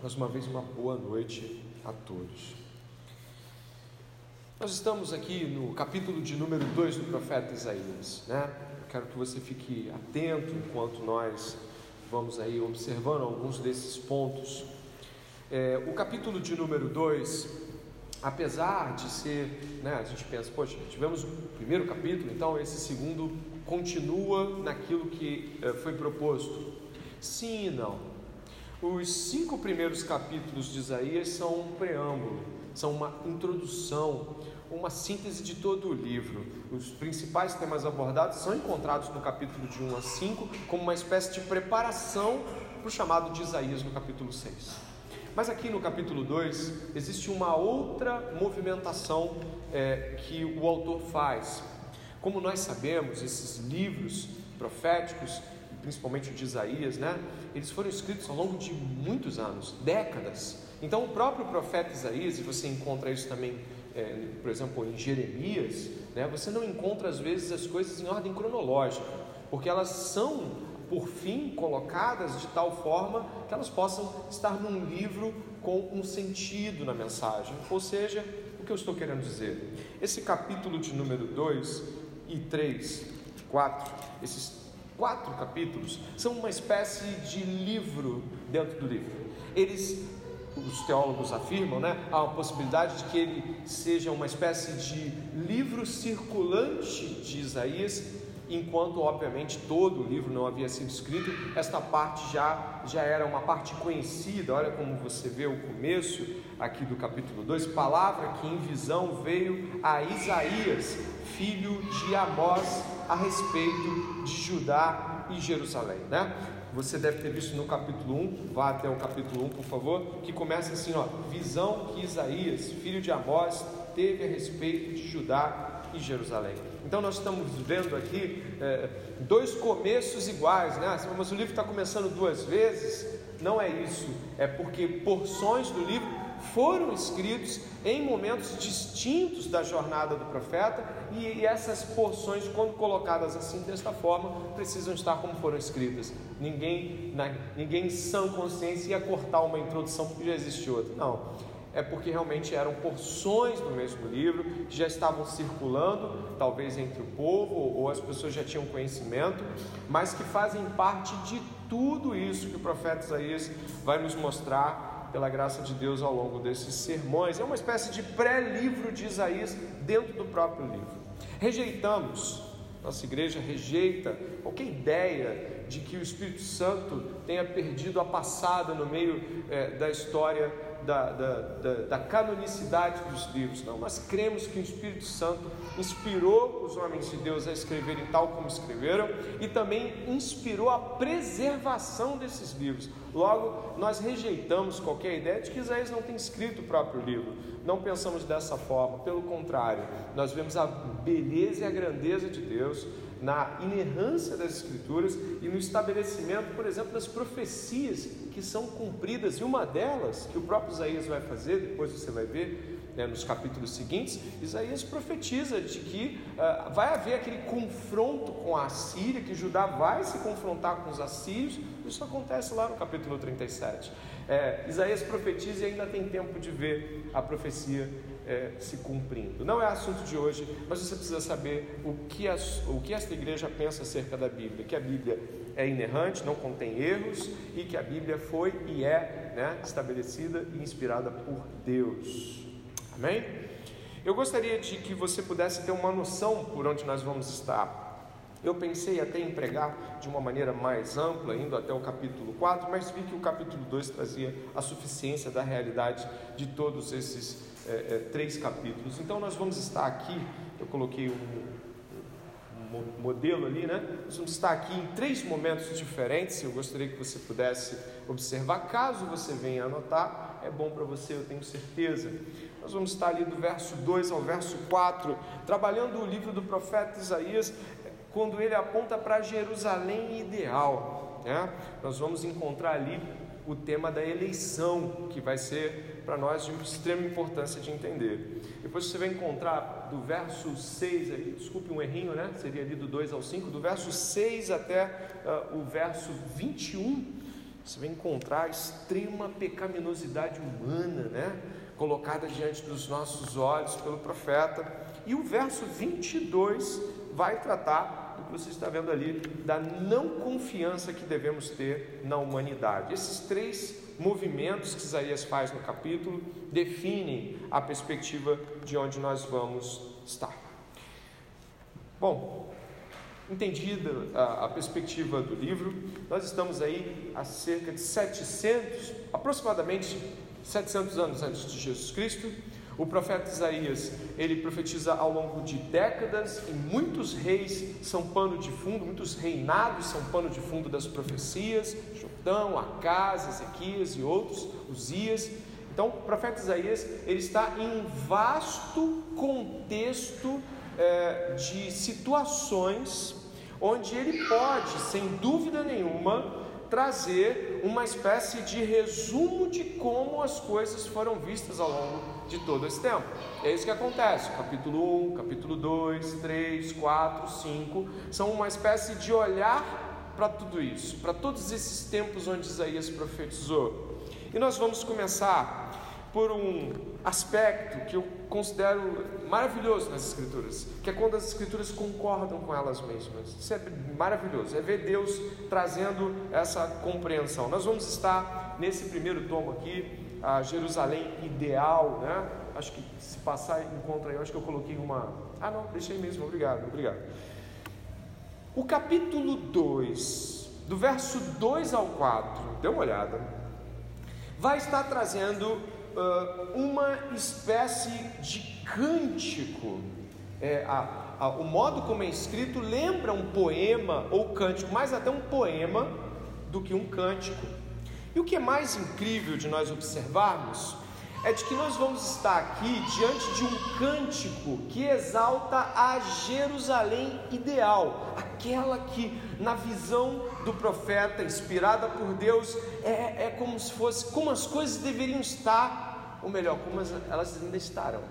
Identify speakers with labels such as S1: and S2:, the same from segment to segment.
S1: Mais uma vez, uma boa noite a todos. Nós estamos aqui no capítulo de número 2 do profeta Isaías, né? Quero que você fique atento enquanto nós vamos aí observando alguns desses pontos. É, o capítulo de número 2, apesar de ser, né, a gente pensa, poxa, tivemos o primeiro capítulo, então esse segundo continua naquilo que é, foi proposto. Sim e não. Os cinco primeiros capítulos de Isaías são um preâmbulo, são uma introdução, uma síntese de todo o livro. Os principais temas abordados são encontrados no capítulo de 1 a 5, como uma espécie de preparação para o chamado de Isaías no capítulo 6. Mas aqui no capítulo 2 existe uma outra movimentação é, que o autor faz. Como nós sabemos, esses livros proféticos principalmente o de Isaías, né? Eles foram escritos ao longo de muitos anos, décadas. Então, o próprio profeta Isaías, e você encontra isso também, é, por exemplo, em Jeremias, né? Você não encontra às vezes as coisas em ordem cronológica, porque elas são por fim colocadas de tal forma que elas possam estar num livro com um sentido na mensagem. Ou seja, o que eu estou querendo dizer? Esse capítulo de número 2 e 3, 4, esses quatro capítulos, são uma espécie de livro dentro do livro. Eles, os teólogos afirmam, né, há uma possibilidade de que ele seja uma espécie de livro circulante de Isaías, enquanto obviamente todo o livro não havia sido escrito, esta parte já já era uma parte conhecida. Olha como você vê o começo aqui do capítulo 2, palavra que em visão veio a Isaías, filho de Amós, a respeito de Judá e Jerusalém, né? Você deve ter visto no capítulo 1, vá até o capítulo 1, por favor, que começa assim, ó, visão que Isaías, filho de Amós, teve a respeito de Judá e Jerusalém. Então nós estamos vendo aqui é, dois começos iguais, né? Mas o livro está começando duas vezes. Não é isso, é porque porções do livro foram escritos em momentos distintos da jornada do profeta, e, essas porções, quando colocadas assim desta forma, precisam estar como foram escritas. Ninguém, na, ninguém sã consciência ia cortar uma introdução porque já existe outra. Não. É porque realmente eram porções do mesmo livro que já estavam circulando, talvez entre o povo, ou as pessoas já tinham conhecimento, mas que fazem parte de tudo isso que o profeta Isaías vai nos mostrar pela graça de Deus ao longo desses sermões. É uma espécie de pré-livro de Isaías dentro do próprio livro. Rejeitamos, nossa igreja rejeita qualquer ideia de que o Espírito Santo tenha perdido a passada no meio é, da história da, da, da, da, canonicidade dos livros, não. Nós cremos que o Espírito Santo inspirou os homens de Deus a escreverem tal como escreveram e também inspirou a preservação desses livros. Logo, nós rejeitamos qualquer ideia de que Isaías não tem escrito o próprio livro. Não pensamos dessa forma, pelo contrário, nós vemos a beleza e a grandeza de Deus na inerrância das Escrituras e no estabelecimento, por exemplo, das profecias que são cumpridas, e uma delas, que o próprio Isaías vai fazer, depois você vai ver né, nos capítulos seguintes, Isaías profetiza de que uh, vai haver aquele confronto com a Síria, que Judá vai se confrontar com os assírios, isso acontece lá no capítulo 37. É, Isaías profetiza e ainda tem tempo de ver a profecia é, se cumprindo. Não é assunto de hoje, mas você precisa saber o que, as, o que esta igreja pensa acerca da Bíblia, que a Bíblia é inerrante, não contém erros e que a Bíblia foi e é né, estabelecida e inspirada por Deus. Amém? Eu gostaria de que você pudesse ter uma noção por onde nós vamos estar. Eu pensei até em pregar de uma maneira mais ampla, indo até o capítulo 4, mas vi que o capítulo 2 trazia a suficiência da realidade de todos esses é, é, três capítulos. Então nós vamos estar aqui, eu coloquei um, modelo ali, né? Nós vamos estar aqui em três momentos diferentes. Eu gostaria que você pudesse observar. Caso você venha anotar, é bom para você, eu tenho certeza. Nós vamos estar ali do verso 2 ao verso 4, trabalhando o livro do profeta Isaías, quando ele aponta para Jerusalém ideal. Né? Nós vamos encontrar ali o tema da eleição, que vai ser para nós de extrema importância de entender. Depois você vai encontrar do verso 6 aí, desculpe um errinho, né? Seria ali do 2 ao 5, do verso 6 até uh, o verso 21, Você vai encontrar a extrema pecaminosidade humana, né? Colocada diante dos nossos olhos pelo profeta. E o verso 22 vai tratar do que você está vendo ali, da não confiança que devemos ter na humanidade. Esses três movimentos que Isaías faz no capítulo definem a perspectiva de onde nós vamos estar. Bom, entendida a, a, perspectiva do livro, nós estamos aí há cerca de 700, aproximadamente 700 anos antes de Jesus Cristo. O profeta Isaías, ele profetiza ao longo de décadas e muitos reis são pano de fundo, muitos reinados são pano de fundo das profecias, Jotão, Acas, Ezequias e outros, Uzias. Então, o profeta Isaías, ele está em um vasto contexto é, de situações onde ele pode, sem dúvida nenhuma, trazer uma espécie de resumo de como as coisas foram vistas ao longo de todo esse tempo. É isso que acontece. Capítulo 1, capítulo 2, 3, 4, 5 são uma espécie de olhar para tudo isso, para todos esses tempos onde Isaías profetizou. E nós vamos começar por um aspecto que eu considero maravilhoso nas Escrituras, que é quando as Escrituras concordam com elas mesmas. Isso é maravilhoso, é ver Deus trazendo essa compreensão. Nós vamos estar nesse primeiro tomo aqui, a Jerusalém ideal, né? Acho que se passar encontra aí, acho que eu coloquei uma. Ah, não, deixei mesmo, obrigado, obrigado. O capítulo 2, do verso 2 ao 4, dê uma olhada, vai estar trazendo uh, uma espécie de cântico. É, a, a, o modo como é escrito lembra um poema ou cântico, mais até um poema do que um cântico. E o que é mais incrível de nós observarmos é de que nós vamos estar aqui diante de um cântico que exalta a Jerusalém ideal, aquela que, na visão do profeta, inspirada por Deus, é, é como se fosse como as coisas deveriam estar, ou melhor, como elas ainda estarão.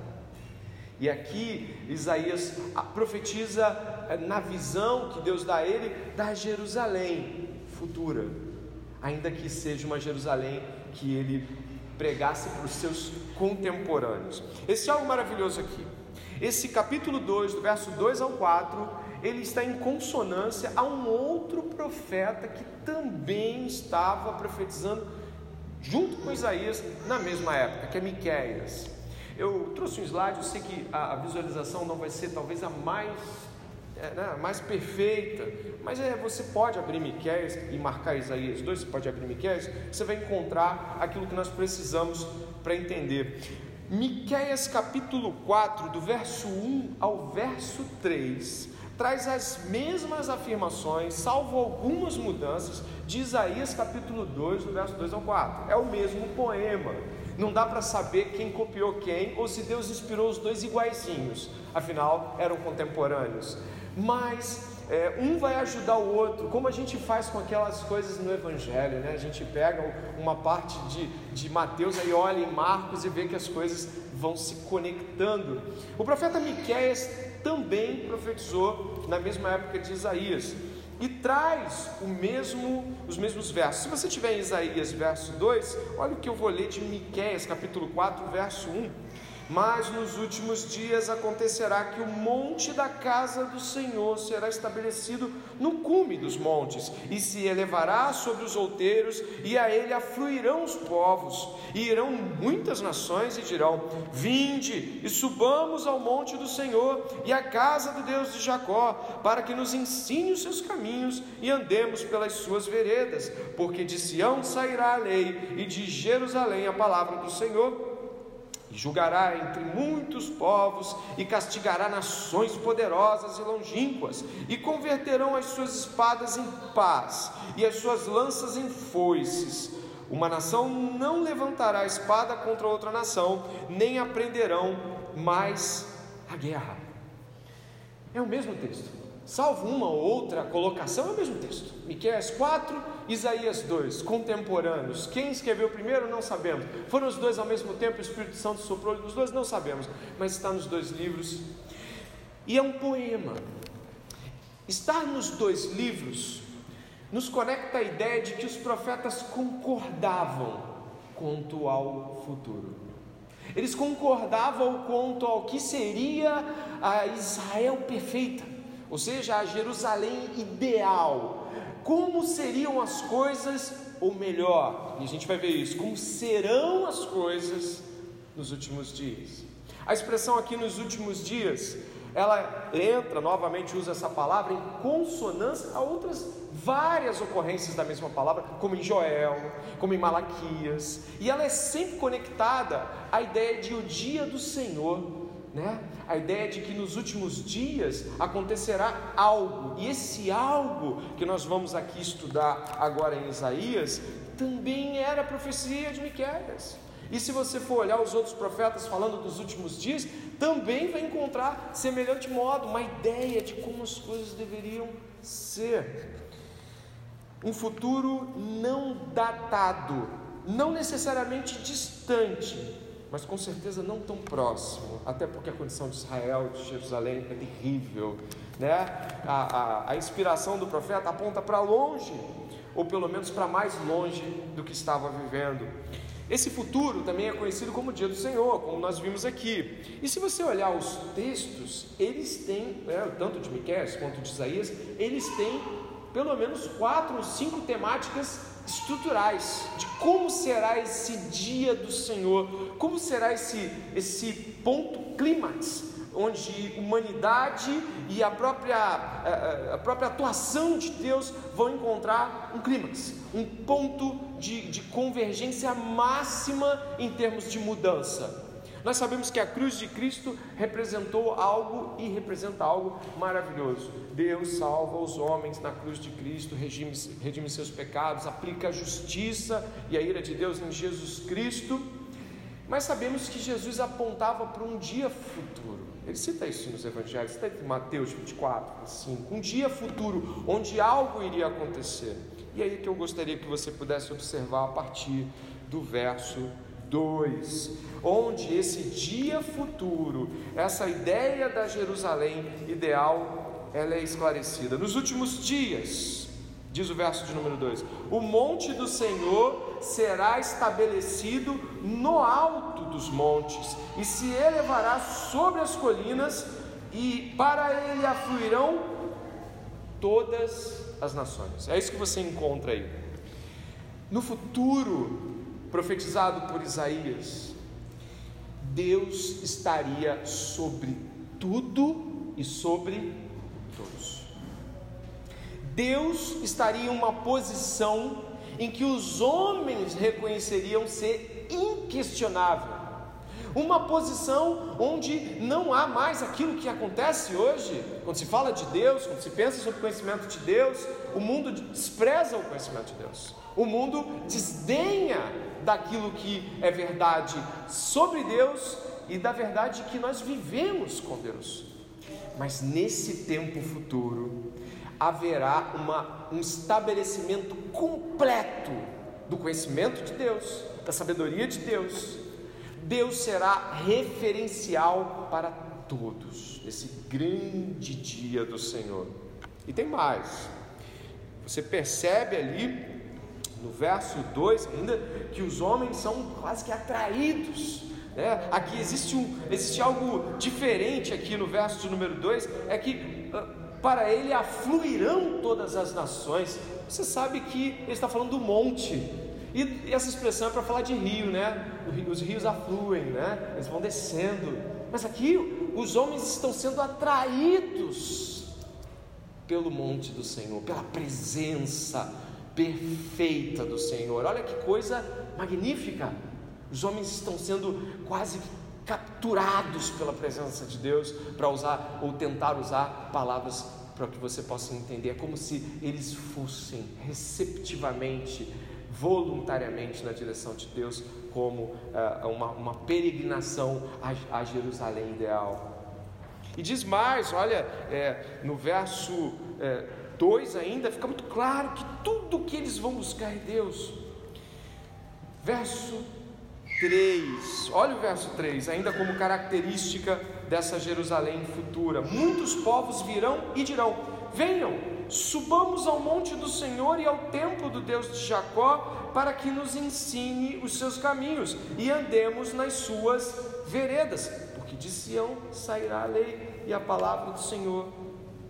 S1: E aqui Isaías profetiza eh, na visão que Deus dá a ele da Jerusalém futura, ainda que seja uma Jerusalém que ele pregasse para os seus contemporâneos. Esse é algo maravilhoso aqui. Esse capítulo 2, do verso 2 ao 4, ele está em consonância a um outro profeta que também estava profetizando junto com Isaías na mesma época, que é Miqueias. Eu trouxe um slide, eu sei que a visualização não vai ser talvez a mais é, né, mais perfeita, mas é, você pode abrir Miqueias e marcar Isaías 2, você pode abrir Miqueias, você vai encontrar aquilo que nós precisamos para entender. Miqueias capítulo 4, do verso 1 ao verso 3, traz as mesmas afirmações, salvo algumas mudanças, de Isaías capítulo 2, do verso 2 ao 4. É o mesmo poema. Não dá para saber quem copiou quem ou se Deus inspirou os dois iguaizinhos, afinal eram contemporâneos mas é, um vai ajudar o outro, como a gente faz com aquelas coisas no Evangelho, né? A gente pega uma parte de, de Mateus, aí olha em Marcos e vê que as coisas vão se conectando. O profeta Miqueias também profetizou na mesma época de Isaías e traz o mesmo, os mesmos versos. Se você tiver em Isaías verso 2, olha o que eu vou ler de Miqueias, capítulo 4, verso 1. Mas nos últimos dias acontecerá que o monte da casa do Senhor será estabelecido no cume dos montes, e se elevará sobre os outeiros, e a ele afluirão os povos, e irão muitas nações e dirão: Vinde e subamos ao monte do Senhor e à casa do Deus de Jacó, para que nos ensine os seus caminhos e andemos pelas suas veredas, porque de Sião sairá a lei, e de Jerusalém a palavra do Senhor julgará entre muitos povos e castigará nações poderosas e longínquas, e converterão as suas espadas em paz e as suas lanças em foices. Uma nação não levantará espada contra outra nação, nem aprenderão mais a guerra. É o mesmo texto salvo uma ou outra colocação, é o mesmo texto. Miqueias 4, Isaías 2, contemporâneos. Quem escreveu primeiro, não sabemos. Foram os dois ao mesmo tempo, o Espírito Santo soprou nos dois, não sabemos, mas está nos dois livros. E é um poema. Estar nos dois livros nos conecta a ideia de que os profetas concordavam quanto ao futuro. Eles concordavam quanto ao que seria a Israel perfeita, ou seja, a Jerusalém ideal. Como seriam as coisas, ou melhor, e a gente vai ver isso, como serão as coisas nos últimos dias. A expressão aqui nos últimos dias ela entra, novamente usa essa palavra em consonância a outras várias ocorrências da mesma palavra, como em Joel, como em Malaquias, e ela é sempre conectada à ideia de o dia do Senhor, né? A ideia de que nos últimos dias acontecerá algo, e esse algo que nós vamos aqui estudar agora em Isaías, também era a profecia de Miqueias. E se você for olhar os outros profetas falando dos últimos dias, também vai encontrar semelhante modo, uma ideia de como as coisas deveriam ser. Um futuro não datado, não necessariamente distante, mas com certeza não tão próximo, até porque a condição de Israel, de Jerusalém é terrível, né? A, a, a inspiração do profeta aponta para longe, ou pelo menos para mais longe do que estava vivendo. Esse futuro também é conhecido como Dia do Senhor, como nós vimos aqui. E se você olhar os textos, eles têm, né, tanto de Miqueias quanto de Isaías, eles têm pelo menos quatro ou cinco temáticas estruturais de como será esse dia do Senhor, como será esse, esse ponto clímax onde humanidade e a própria, a, própria atuação de Deus vão encontrar um clímax, um ponto de, de convergência máxima em termos de mudança. Nós sabemos que a cruz de Cristo representou algo e representa algo maravilhoso. Deus salva os homens na cruz de Cristo, redime, redime seus pecados, aplica a justiça e a ira de Deus em Jesus Cristo. Mas sabemos que Jesus apontava para um dia futuro. Ele cita isso nos Evangelhos, cita em Mateus 24, 5. Um dia futuro, onde algo iria acontecer. E aí que eu gostaria que você pudesse observar a partir do verso 2, onde esse dia futuro, essa ideia da Jerusalém ideal, ela é esclarecida. Nos últimos dias, diz o verso de número 2: O monte do Senhor será estabelecido no alto dos montes e se elevará sobre as colinas, e para ele afluirão todas as nações. É isso que você encontra aí. No futuro, profetizado por Isaías, Deus estaria sobre tudo e sobre todos. Deus estaria em uma posição em que os homens reconheceriam ser inquestionável. Uma posição onde não há mais aquilo que acontece hoje, quando se fala de Deus, quando se pensa sobre o conhecimento de Deus, o mundo despreza o conhecimento de Deus, o mundo desdenha daquilo que é verdade sobre Deus e da verdade que nós vivemos com Deus. Mas nesse tempo futuro haverá uma, um estabelecimento completo do conhecimento de Deus, da sabedoria de Deus. Deus será referencial para todos nesse grande dia do Senhor. E tem mais. Você percebe ali no verso 2 ainda, que os homens são quase que atraídos. Né? Aqui existe, um, existe algo diferente aqui no verso número 2, é que ah, para ele afluirão todas as nações. Você sabe que ele está falando do monte. E essa expressão é para falar de rio, né? Os rios afluem, né? Eles vão descendo. Mas aqui os homens estão sendo atraídos pelo monte do Senhor, pela presença perfeita do Senhor. Olha que coisa magnífica! Os homens estão sendo quase capturados pela presença de Deus para usar ou tentar usar palavras para que você possa entender. É como se eles fossem receptivamente, voluntariamente na direção de Deus, como uh, uma, uma, peregrinação a, a, Jerusalém ideal. E diz mais, olha, é, no verso. É, 2 ainda, fica muito claro que tudo que eles vão buscar é Deus. Verso 3, olha o verso 3, ainda como característica dessa Jerusalém futura: muitos povos virão e dirão: Venham, Subamos ao monte do Senhor e ao templo do Deus de Jacó, para que nos ensine os seus caminhos e andemos nas suas veredas, porque de Sião sairá a lei e a palavra do Senhor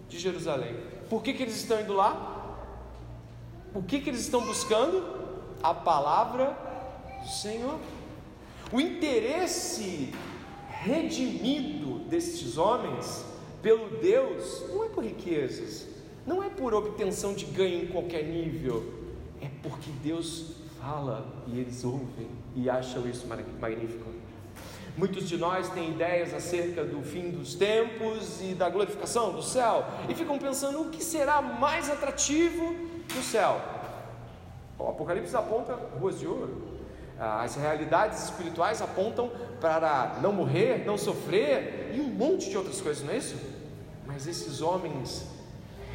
S1: de Jerusalém. Por que, que eles estão indo lá? O que, que eles estão buscando? A palavra do Senhor. O interesse redimido destes homens pelo Deus não é por riquezas, não é por obtenção de ganho em qualquer nível, é porque Deus fala e eles ouvem e acham isso magnífico. Muitos de nós têm ideias acerca do fim dos tempos e da glorificação do céu e ficam pensando o que será mais atrativo no céu. O Apocalipse aponta ruas de ouro, as realidades espirituais apontam para não morrer, não sofrer e um monte de outras coisas, não é isso? Mas esses homens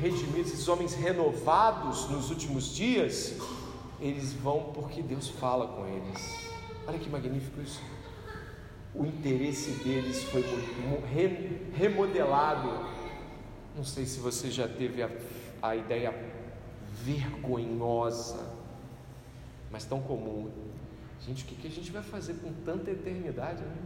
S1: redimidos, esses homens renovados nos últimos dias, eles vão porque Deus fala com eles. Olha que magnífico isso. O interesse deles foi remodelado. Não sei se você já teve a, a ideia vergonhosa, mas tão comum Gente, o que, que a gente vai fazer com tanta eternidade? Né?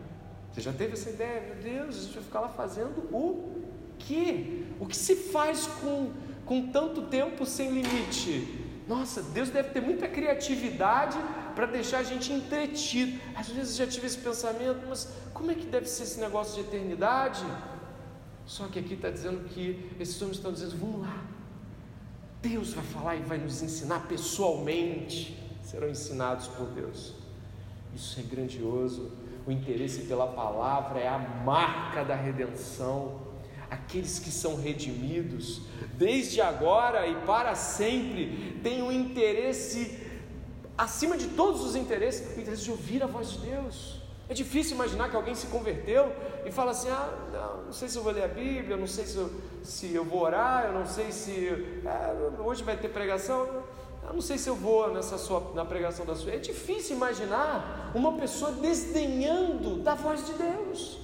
S1: Você já teve essa ideia? Meu Deus, a gente vai ficar lá fazendo o quê? O que se faz com, com tanto tempo sem limite? Nossa, Deus deve ter muita criatividade para deixar a gente entretido. Às vezes já tive esse pensamento, mas como é que deve ser esse negócio de eternidade? Só que aqui está dizendo que esses homens estão dizendo: vamos lá, Deus vai falar e vai nos ensinar pessoalmente, serão ensinados por Deus. Isso é grandioso. O interesse pela palavra é a marca da redenção. Aqueles que são redimidos, desde agora e para sempre, têm um interesse acima de todos os interesses, o interesse de ouvir a voz de Deus. É difícil imaginar que alguém se converteu e fala assim: ah, não, não sei se eu vou ler a Bíblia, não sei se eu, se eu vou orar, eu não sei se é, hoje vai ter pregação. Eu não sei se eu vou nessa sua, na pregação da sua. É difícil imaginar uma pessoa desdenhando da voz de Deus.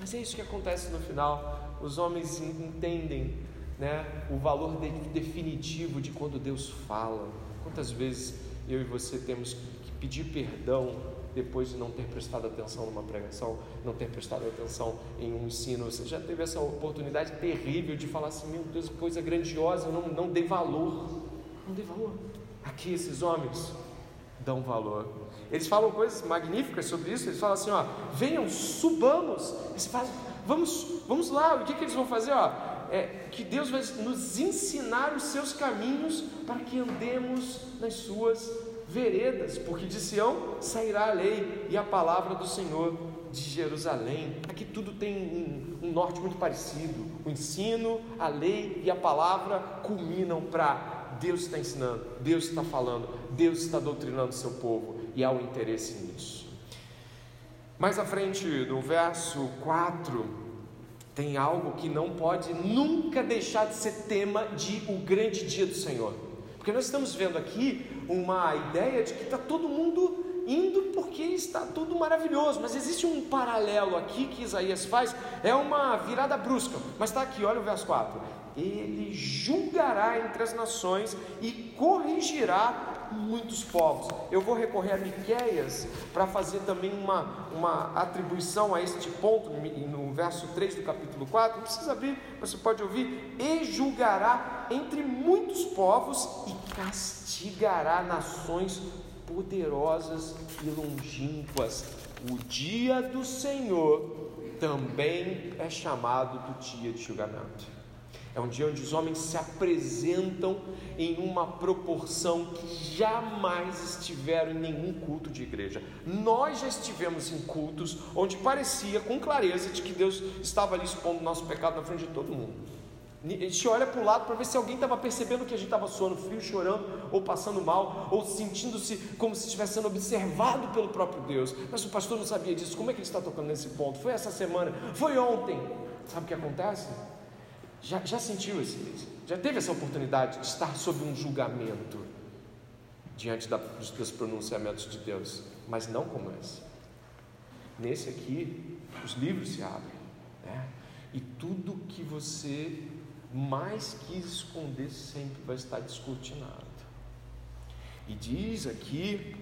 S1: Mas é isso que acontece no final. Os homens entendem né, o valor de, definitivo de quando Deus fala. Quantas vezes eu e você temos que pedir perdão depois de não ter prestado atenção numa pregação, não ter prestado atenção em um ensino. Você já teve essa oportunidade terrível de falar assim: meu Deus, que coisa grandiosa, eu não, não dei valor. Não dê valor. Aqui esses homens dão valor. Eles falam coisas magníficas sobre isso. Eles falam assim: ó, venham, subamos. Eles falam, vamos, vamos lá. O que, que eles vão fazer? Ó, é que Deus vai nos ensinar os seus caminhos para que andemos nas suas veredas, porque de Sião sairá a lei e a palavra do Senhor de Jerusalém. Aqui tudo tem um, um norte muito parecido. O ensino, a lei e a palavra culminam para Deus está ensinando, Deus está falando, Deus está doutrinando seu povo e há um interesse nisso. Mais à frente, no verso 4, tem algo que não pode nunca deixar de ser tema de o grande dia do Senhor. Porque nós estamos vendo aqui uma ideia de que está todo mundo indo porque está tudo maravilhoso, mas existe um paralelo aqui que Isaías faz, é uma virada brusca, mas está aqui, olha o verso 4: ele julgará entre as nações e corrigirá muitos povos. Eu vou recorrer a Miqueias para fazer também uma, uma atribuição a este ponto, no verso 3 do capítulo 4. Não precisa abrir, você pode ouvir. E julgará entre muitos povos e castigará nações poderosas e longínquas. O dia do Senhor também é chamado do dia de julgamento. É um dia onde os homens se apresentam em uma proporção que jamais estiveram em nenhum culto de igreja. Nós já estivemos em cultos onde parecia com clareza de que Deus estava ali expondo o nosso pecado na frente de todo mundo. A gente olha para o lado para ver se alguém estava percebendo que a gente estava suando frio, chorando, ou passando mal, ou sentindo-se como se estivesse sendo observado pelo próprio Deus. Mas o pastor não sabia disso. Como é que ele está tocando nesse ponto? Foi essa semana? Foi ontem? Sabe o que acontece? Já, já sentiu esse, já teve essa oportunidade de estar sob um julgamento diante da, dos, dos pronunciamentos de Deus, mas não como esse. Nesse aqui, os livros se abrem, né? e tudo que você mais quis esconder, sempre vai estar descortinado. E diz aqui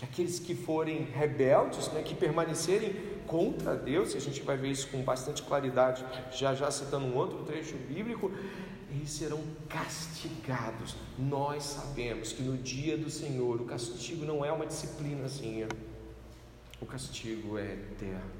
S1: que aqueles que forem rebeldes, né, que permanecerem contra Deus, e a gente vai ver isso com bastante claridade, já já citando um outro trecho bíblico, eles serão castigados. Nós sabemos que no dia do Senhor o castigo não é uma disciplinazinha, o castigo é eterno.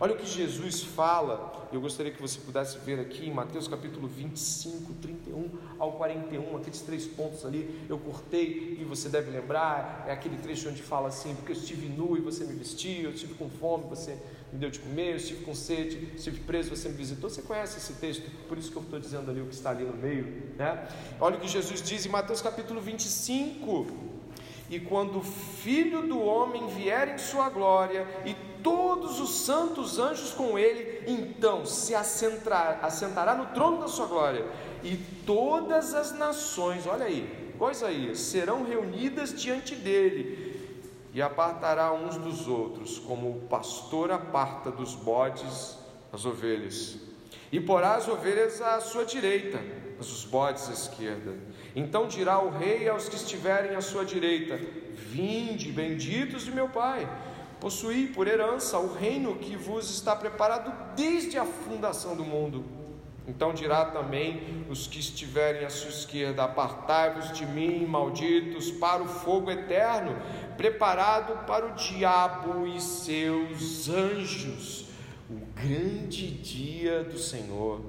S1: Olha o que Jesus fala, eu gostaria que você pudesse ver aqui em Mateus capítulo 25, 31 ao 41, aqueles três pontos ali, eu cortei e você deve lembrar, é aquele trecho onde fala assim: porque eu estive nu e você me vestiu, eu estive com fome, você me deu de comer, eu estive com sede, estive preso, você me visitou. Você conhece esse texto, por isso que eu estou dizendo ali o que está ali no meio, né? Olha o que Jesus diz em Mateus capítulo 25. E quando o Filho do Homem vier em sua glória e todos os santos anjos com ele, então se assentará, assentará no trono da sua glória, e todas as nações, olha aí, Isaías, serão reunidas diante dele, e apartará uns dos outros, como o pastor aparta dos bodes as ovelhas, e porá as ovelhas à sua direita, mas os bodes à esquerda. Então dirá o rei aos que estiverem à sua direita: Vinde, benditos de meu Pai Possuí por herança o reino que vos está preparado desde a fundação do mundo. Então dirá também os que estiverem à sua esquerda: Apartai-vos de mim, malditos, para o fogo eterno, preparado para o diabo e seus anjos. O grande dia do Senhor,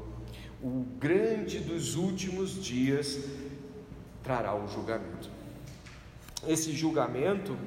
S1: o grande dos últimos dias, trará o julgamento. Esse julgamento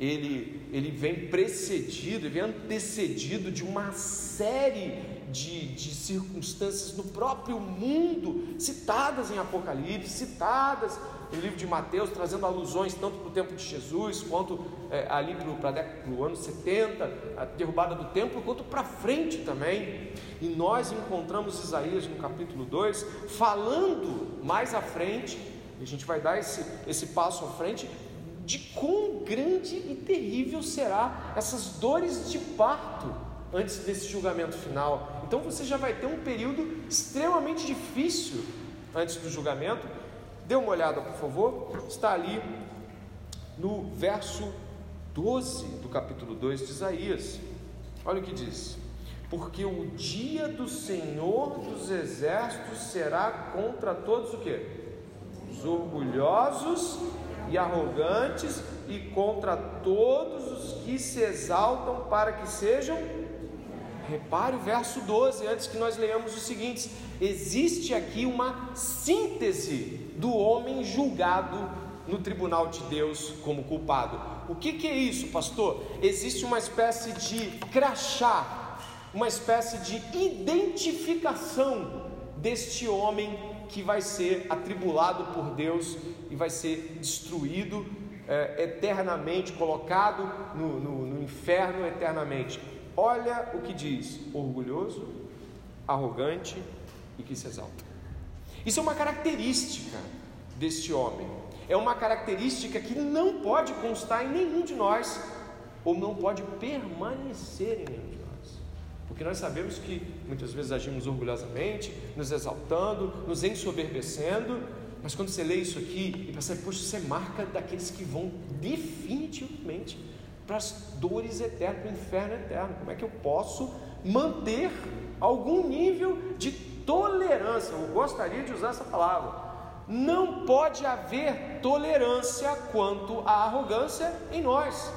S1: ele, ele vem precedido, ele vem antecedido de uma série de, de circunstâncias no próprio mundo, citadas em Apocalipse, citadas no livro de Mateus, trazendo alusões tanto para o tempo de Jesus, quanto é, ali para o ano 70, a derrubada do templo, quanto para frente também. E nós encontramos Isaías no capítulo 2, falando mais à frente, a gente vai dar esse, esse passo à frente, de quão grande e terrível será essas dores de parto antes desse julgamento final. Então você já vai ter um período extremamente difícil antes do julgamento. Dê uma olhada, por favor. Está ali no verso 12 do capítulo 2 de Isaías. Olha o que diz: Porque o dia do Senhor dos exércitos será contra todos o que? Os orgulhosos e arrogantes e contra todos os que se exaltam para que sejam. Repare o verso 12, antes que nós leamos o seguinte: existe aqui uma síntese do homem julgado no tribunal de Deus como culpado. O que, que é isso, pastor? Existe uma espécie de crachá, uma espécie de identificação deste homem que vai ser atribulado por Deus e vai ser destruído é, eternamente, colocado no, no, no inferno eternamente. Olha o que diz: orgulhoso, arrogante e que se exalta. Isso é uma característica deste homem. É uma característica que não pode constar em nenhum de nós, ou não pode permanecer em nenhum. Porque nós sabemos que muitas vezes agimos orgulhosamente, nos exaltando, nos ensoberbecendo, mas quando você lê isso aqui e percebe, poxa, isso é marca daqueles que vão definitivamente para as dores eternas, para o inferno eterno. Como é que eu posso manter algum nível de tolerância? Eu gostaria de usar essa palavra. Não pode haver tolerância quanto à arrogância em nós.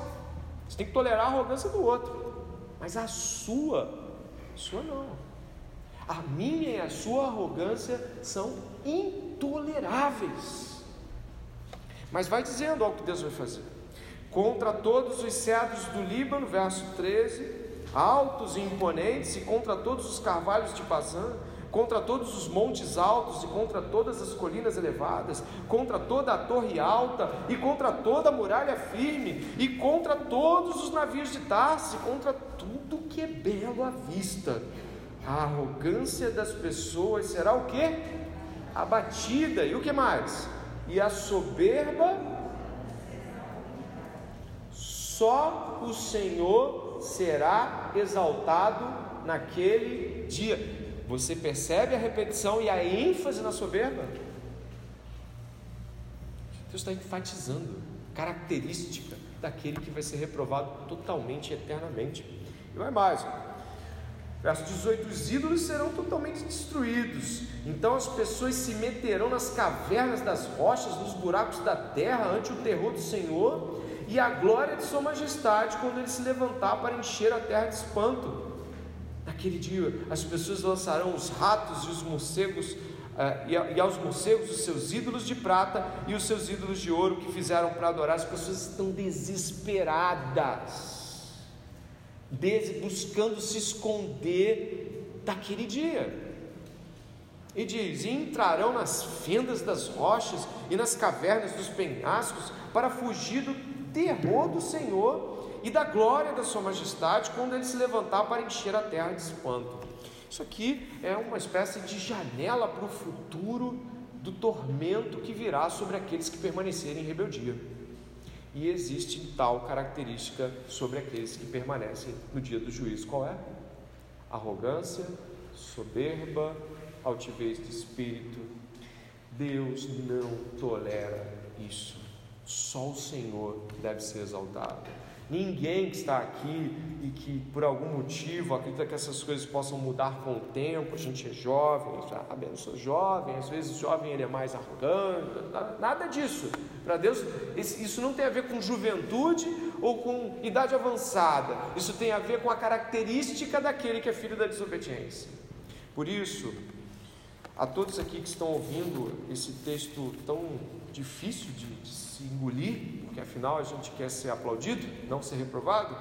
S1: Você tem que tolerar a arrogância do outro, mas a sua sua não. A minha e a sua arrogância são intoleráveis. Mas vai dizendo o que Deus vai fazer. Contra todos os cedros do Líbano, verso 13, altos e imponentes, e contra todos os carvalhos de Bazã, contra todos os montes altos e contra todas as colinas elevadas, contra toda a torre alta e contra toda a muralha firme, e contra todos os navios de Tarse, contra tudo que é belo à vista. A arrogância das pessoas será o que? Abatida, e o que mais? E a soberba, só o Senhor será exaltado naquele dia. Você percebe a repetição e a ênfase na soberba? Deus está enfatizando característica daquele que vai ser reprovado totalmente e eternamente. E vai mais. Verso 18: Os ídolos serão totalmente destruídos. Então as pessoas se meterão nas cavernas das rochas, nos buracos da terra, ante o terror do Senhor e a glória de Sua majestade, quando Ele se levantar para encher a terra de espanto. Naquele dia, as pessoas lançarão os ratos e os morcegos, uh, e, e aos morcegos os seus ídolos de prata e os seus ídolos de ouro que fizeram para adorar. As pessoas estão desesperadas buscando se esconder daquele dia. E diz: e entrarão nas fendas das rochas e nas cavernas dos penhascos para fugir do terror do Senhor e da glória da Sua majestade quando ele se levantar para encher a terra de espanto. Isso aqui é uma espécie de janela para o futuro do tormento que virá sobre aqueles que permanecerem em rebeldia e existe tal característica sobre aqueles que permanecem no dia do juízo. Qual é? Arrogância, soberba, altivez de espírito. Deus não tolera isso. Só o Senhor deve ser exaltado. Ninguém que está aqui e que por algum motivo acredita que essas coisas possam mudar com o tempo, a gente é jovem, sabe? Eu sou jovem, às vezes jovem ele é mais arrogante, nada disso. Para Deus, isso não tem a ver com juventude ou com idade avançada, isso tem a ver com a característica daquele que é filho da desobediência. Por isso, a todos aqui que estão ouvindo esse texto tão difícil de, de se engolir, porque afinal a gente quer ser aplaudido, não ser reprovado.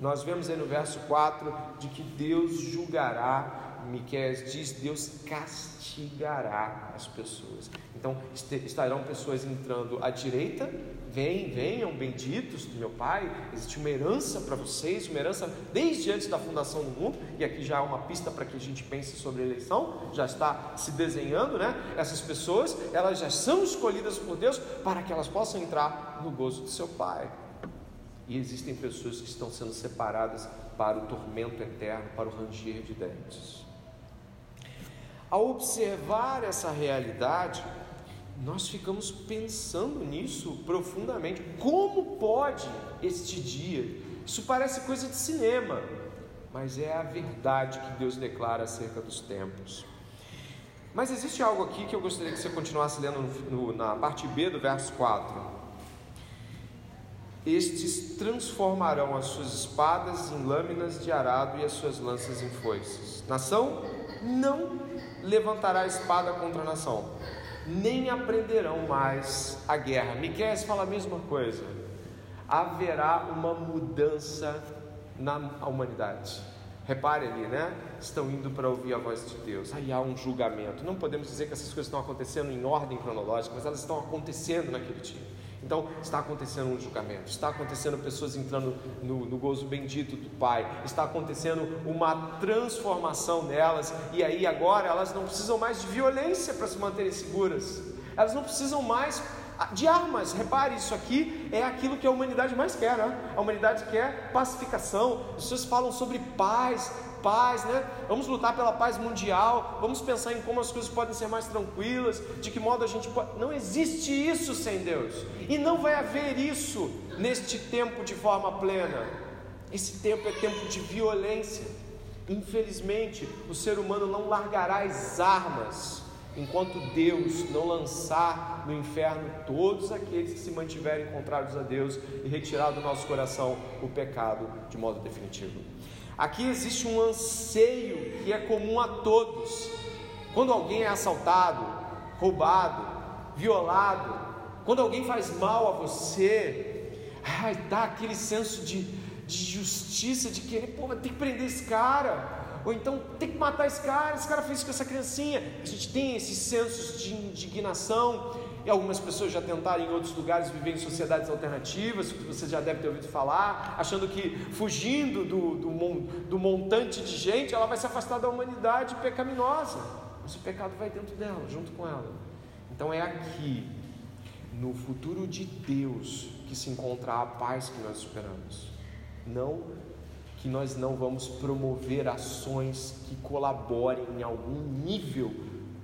S1: Nós vemos aí no verso 4 de que Deus julgará, Miqueias diz, Deus castigará as pessoas. Então estarão pessoas entrando à direita Vem, venham benditos do meu Pai, existe uma herança para vocês, uma herança desde antes da fundação do mundo, e aqui já há uma pista para que a gente pense sobre a eleição, já está se desenhando, né? Essas pessoas, elas já são escolhidas por Deus para que elas possam entrar no gozo do seu Pai. E existem pessoas que estão sendo separadas para o tormento eterno, para o ranger de dentes. Ao observar essa realidade, nós ficamos pensando nisso profundamente. Como pode este dia? Isso parece coisa de cinema, mas é a verdade que Deus declara acerca dos tempos. Mas existe algo aqui que eu gostaria que você continuasse lendo no, na parte B do verso 4. Estes transformarão as suas espadas em lâminas de arado e as suas lanças em foices. Nação não levantará espada contra nação, nem aprenderão mais a guerra. Miqueias fala a mesma coisa. Haverá uma mudança na humanidade. Repare ali, né? Estão indo para ouvir a voz de Deus. Aí há um julgamento. Não podemos dizer que essas coisas estão acontecendo em ordem cronológica, mas elas estão acontecendo naquele dia. Então, está acontecendo um julgamento, está acontecendo pessoas entrando no, no, gozo bendito do Pai, está acontecendo uma transformação nelas, e aí agora elas não precisam mais de violência para se manterem seguras, elas não precisam mais de armas. Repare, isso aqui é aquilo que a humanidade mais quer, né? A humanidade quer pacificação, as pessoas falam sobre paz, paz, né? Vamos lutar pela paz mundial, vamos pensar em como as coisas podem ser mais tranquilas, de que modo a gente pode. Não existe isso sem Deus, e não vai haver isso neste tempo de forma plena. Esse tempo é tempo de violência. Infelizmente, o ser humano não largará as armas enquanto Deus não lançar no inferno todos aqueles que se mantiverem contrários a Deus e retirar do nosso coração o pecado de modo definitivo. Aqui existe um anseio que é comum a todos. Quando alguém é assaltado, roubado, violado, quando alguém faz mal a você, ai, dá aquele senso de, de justiça, de querer, pô, tem que prender esse cara, ou então tem que matar esse cara, esse cara fez isso com essa criancinha. A gente tem esses sensos de indignação, e algumas pessoas já tentaram em outros lugares viver em sociedades alternativas, que você já deve ter ouvido falar, achando que fugindo do, do, do montante de gente, ela vai se afastar da humanidade pecaminosa. Mas o pecado vai dentro dela, junto com ela. Então é aqui, no futuro de Deus, que se encontra a paz que nós esperamos. Não que nós não vamos promover ações que colaborem em algum nível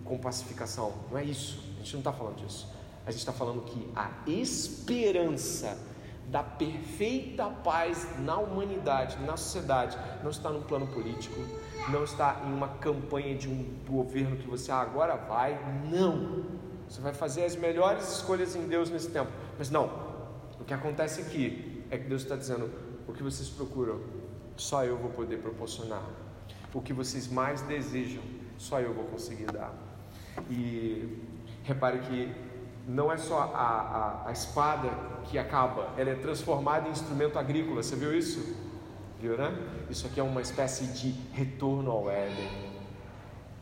S1: com pacificação. Não é isso. Gente não está falando disso. A gente está falando que a esperança da perfeita paz na humanidade, na sociedade, não está no plano político, não está em uma campanha de um governo que você ah, agora vai. Não. Você vai fazer as melhores escolhas em Deus nesse tempo. Mas não. O que acontece aqui é que Deus está dizendo: o que vocês procuram, só eu vou poder proporcionar. O que vocês mais desejam, só eu vou conseguir dar. E repare que não é só a, a, a, espada que acaba, ela é transformada em instrumento agrícola. Você viu isso? Viu, né? Isso aqui é uma espécie de retorno ao Éden.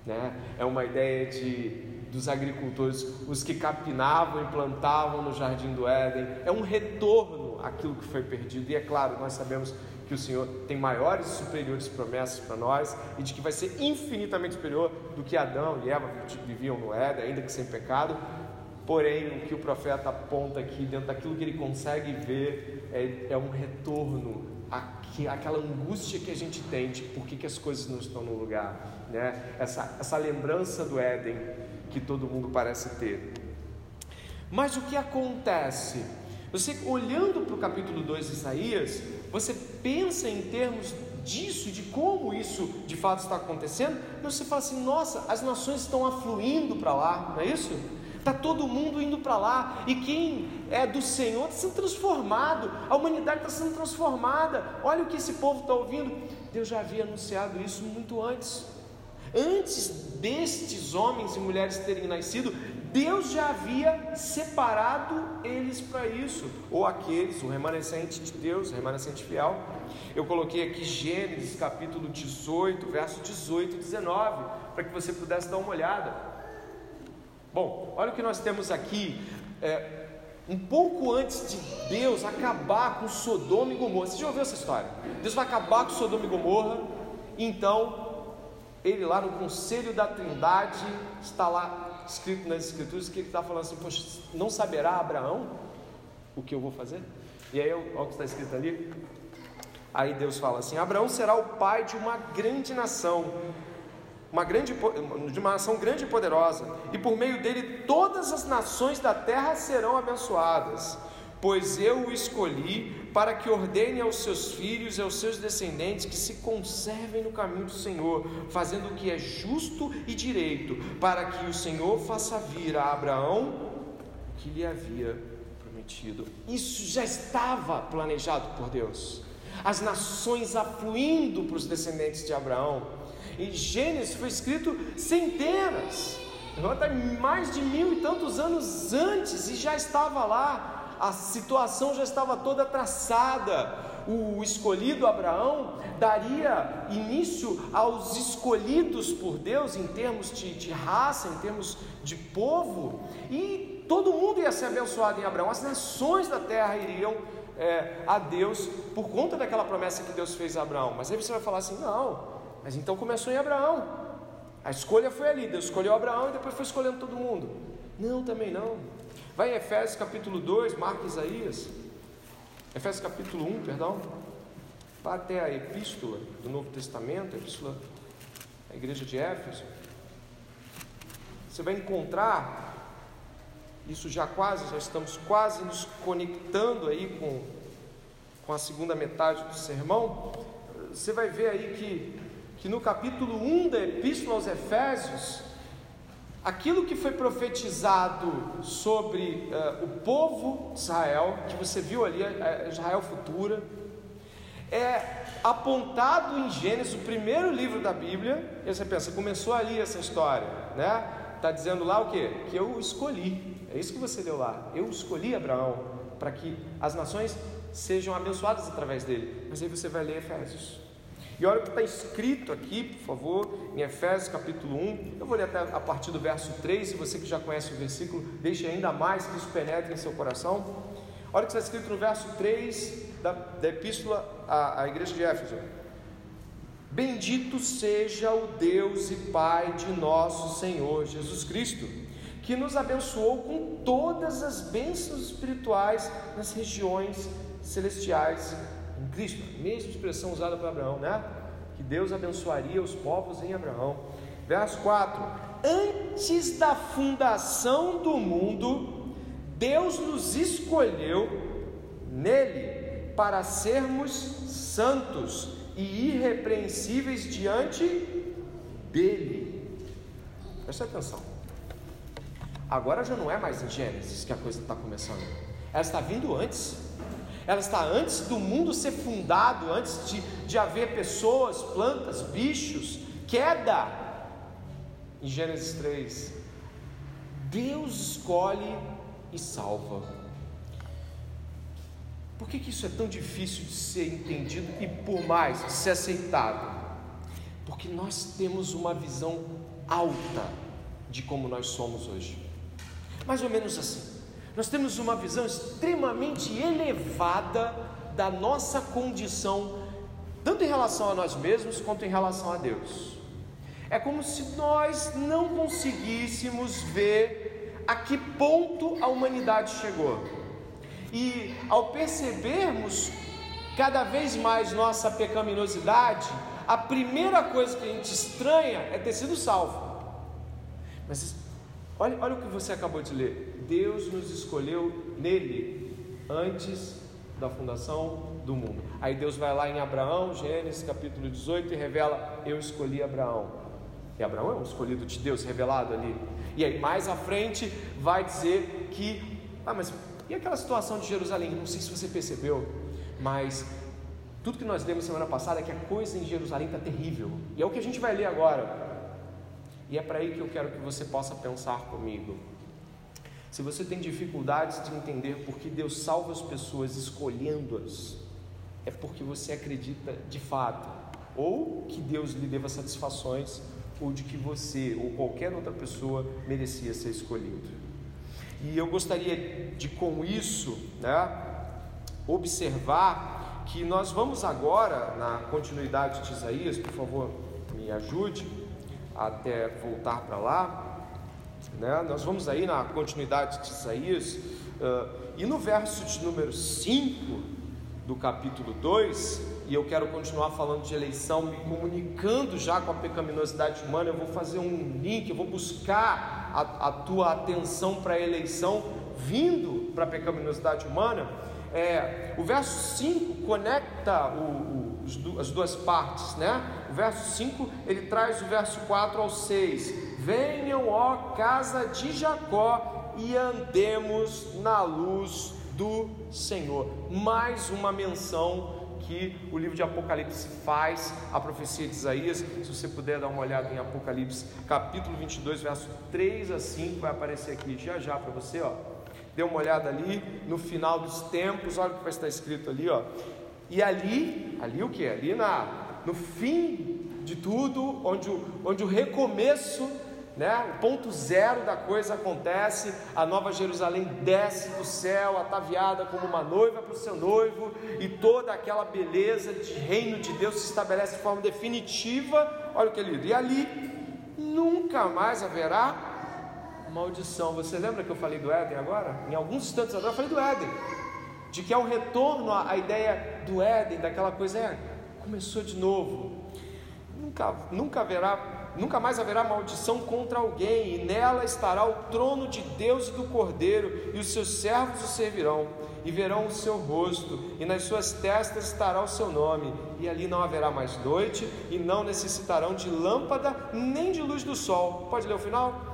S1: Né? É uma ideia de dos agricultores, os que capinavam e plantavam no jardim do Éden. É um retorno àquilo que foi perdido. E é claro, nós sabemos que o Senhor tem maiores e superiores promessas para nós e de que vai ser infinitamente superior do que Adão e Eva viviam no Éden, ainda que sem pecado. Porém, o que o profeta aponta aqui, dentro daquilo que ele consegue ver, é, é um retorno àque, àquela angústia que a gente tem de por que, que as coisas não estão no lugar. Né? Essa, essa lembrança do Éden que todo mundo parece ter. Mas o que acontece? Você olhando para o capítulo 2 de Isaías, você pensa em termos disso, de como isso de fato está acontecendo, você fala assim: nossa, as nações estão afluindo para lá, não é isso? Está todo mundo indo para lá, e quem é do Senhor está sendo transformado, a humanidade está sendo transformada. Olha o que esse povo está ouvindo. Deus já havia anunciado isso muito antes. Antes destes homens e mulheres terem nascido, Deus já havia separado eles para isso, ou aqueles, o remanescente de Deus, o remanescente fiel. Eu coloquei aqui Gênesis capítulo 18, verso 18 e 19, para que você pudesse dar uma olhada. Bom, olha o que nós temos aqui. É, um pouco antes de Deus acabar com Sodoma e Gomorra. Você já ouviu essa história? Deus vai acabar com Sodoma e Gomorra. Então, ele lá no conselho da Trindade, está lá escrito nas Escrituras que ele está falando assim: Poxa, não saberá Abraão o que eu vou fazer? E aí, olha o que está escrito ali. Aí Deus fala assim: Abraão será o pai de uma grande nação uma grande, de uma nação grande e poderosa, e por meio dele todas as nações da terra serão abençoadas. Pois eu o escolhi para que ordene aos seus filhos e aos seus descendentes que se conservem no caminho do Senhor, fazendo o que é justo e direito, para que o Senhor faça vir a Abraão o que lhe havia prometido. Isso já estava planejado por Deus. As nações afluindo para os descendentes de Abraão em Gênesis foi escrito centenas, até mais de mil e tantos anos antes, e já estava lá, a situação já estava toda traçada. O escolhido Abraão daria início aos escolhidos por Deus em termos de, de raça, em termos de povo, e todo mundo ia ser abençoado em Abraão, as nações da terra iriam é, a Deus por conta daquela promessa que Deus fez a Abraão. Mas aí você vai falar assim: não, mas então começou em Abraão. A escolha foi ali, Deus escolheu Abraão e depois foi escolhendo todo mundo. Não, também não. Vai em Efésios capítulo 2, marca Isaías. Efésios capítulo 1, perdão. Vá até a epístola do Novo Testamento, a epístola da igreja de Éfeso. Você vai encontrar, isso já quase, já estamos quase nos conectando aí com, com a segunda metade do sermão. Você vai ver aí que que no capítulo 1 da Epístola aos Efésios, aquilo que foi profetizado sobre uh, o povo de Israel, que você viu ali, uh, Israel futura, é apontado em Gênesis, o primeiro livro da Bíblia, e você pensa, começou ali essa história, né? Está dizendo lá o que? Que eu escolhi, é isso que você leu lá, eu escolhi Abraão para que as nações sejam abençoadas através dele. Mas aí você vai ler Efésios. E olha o que está escrito aqui, por favor, em Efésios capítulo 1. Eu vou ler até a partir do verso 3. Se você que já conhece o versículo, deixe ainda mais que isso penetre em seu coração. Olha o que está escrito no verso 3 da, da epístola à, à igreja de Éfeso. Bendito seja o Deus e Pai de nosso Senhor Jesus Cristo, que nos abençoou com todas as bênçãos espirituais nas regiões celestiais em Cristo, mesma expressão usada para Abraão, né? Que Deus abençoaria os povos em Abraão. Verso 4: Antes da fundação do mundo, Deus nos escolheu nele para sermos santos e irrepreensíveis diante dele. Presta atenção. Agora já não é mais em Gênesis que a coisa está começando. Ela está vindo antes. Ela está antes do mundo ser fundado, antes de, de haver pessoas, plantas, bichos, queda. Em Gênesis 3, Deus escolhe e salva. Por que, que isso é tão difícil de ser entendido e, por mais, de ser aceitado? Porque nós temos uma visão alta de como nós somos hoje. Mais ou menos assim. Nós temos uma visão extremamente elevada da nossa condição, tanto em relação a nós mesmos quanto em relação a Deus. É como se nós não conseguíssemos ver a que ponto a humanidade chegou. E ao percebermos cada vez mais nossa pecaminosidade, a primeira coisa que a gente estranha é ter sido salvo. Mas olha, olha o que você acabou de ler. Deus nos escolheu nele antes da fundação do mundo. Aí Deus vai lá em Abraão, Gênesis capítulo 18, e revela: Eu escolhi Abraão. E Abraão é um escolhido de Deus revelado ali. E aí mais à frente vai dizer que, ah, mas e aquela situação de Jerusalém? Não sei se você percebeu, mas tudo que nós lemos semana passada é que a coisa em Jerusalém está terrível. E é o que a gente vai ler agora. E é para aí que eu quero que você possa pensar comigo. Se você tem dificuldades de entender por que Deus salva as pessoas escolhendo-as, é porque você acredita de fato, ou que Deus lhe deva satisfações, ou de que você ou qualquer outra pessoa merecia ser escolhido. E eu gostaria de, com isso, né, observar que nós vamos agora, na continuidade de Isaías, por favor, me ajude até voltar para lá. Né? Nós vamos aí na continuidade de Isaías, uh, e no verso de número 5 do capítulo 2, e eu quero continuar falando de eleição, me comunicando já com a pecaminosidade humana, eu vou fazer um link, eu vou buscar a, a tua atenção para a eleição, vindo para a pecaminosidade humana é, o verso 5 conecta o, o, as duas partes, né? O verso 5 ele traz o verso 4 ao 6: Venham, ó casa de Jacó, e andemos na luz do Senhor. Mais uma menção que o livro de Apocalipse faz a profecia de Isaías. Se você puder dar uma olhada em Apocalipse, capítulo 22, verso 3 a 5, vai aparecer aqui já já para você, ó. Dê uma olhada ali no final dos tempos, olha o que vai estar escrito ali, ó. E ali, ali o que? Ali na, no fim de tudo, onde o, onde o recomeço, né, o ponto zero da coisa acontece, a nova Jerusalém desce do céu, ataviada como uma noiva para o seu noivo, e toda aquela beleza de reino de Deus se estabelece de forma definitiva. Olha o que ele diz, e ali nunca mais haverá maldição. Você lembra que eu falei do Éden agora? Em alguns instantes agora eu falei do Éden. De que é um retorno à ideia do Éden, daquela coisa, é, começou de novo. Nunca, nunca haverá, nunca mais haverá maldição contra alguém, e nela estará o trono de Deus e do Cordeiro, e os seus servos o servirão, e verão o seu rosto, e nas suas testas estará o seu nome, e ali não haverá mais noite, e não necessitarão de lâmpada nem de luz do sol. Pode ler o final?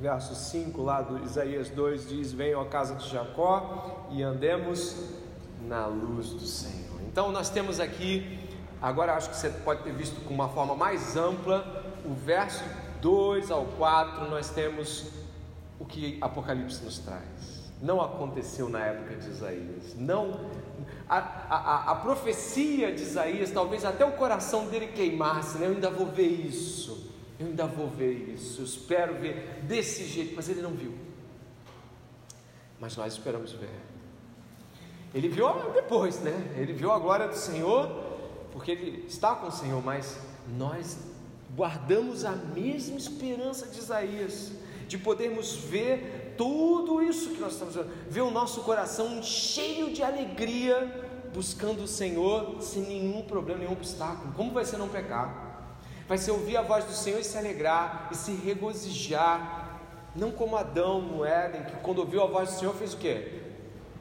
S1: Verso 5 lá do Isaías 2 diz: Venham à casa de Jacó e andemos na luz do Senhor. Então nós temos aqui, agora acho que você pode ter visto com uma forma mais ampla, o verso 2 ao 4, nós temos o que Apocalipse nos traz. Não aconteceu na época de Isaías. Não, a, a, a profecia de Isaías, talvez até o coração dele queimasse, né? Eu ainda vou ver isso. Eu ainda vou ver isso, espero ver desse jeito, mas ele não viu. Mas nós esperamos ver. Ele viu depois, né? Ele viu a glória do Senhor, porque ele está com o Senhor, mas nós guardamos a mesma esperança de Isaías, de podermos ver tudo isso que nós estamos vendo, ver o nosso coração cheio de alegria, buscando o Senhor sem nenhum problema, nenhum obstáculo. Como vai ser não pecar? Vai ser ouvir a voz do Senhor e se alegrar e se regozijar, não como Adão no Éden, que quando ouviu a voz do Senhor fez o quê?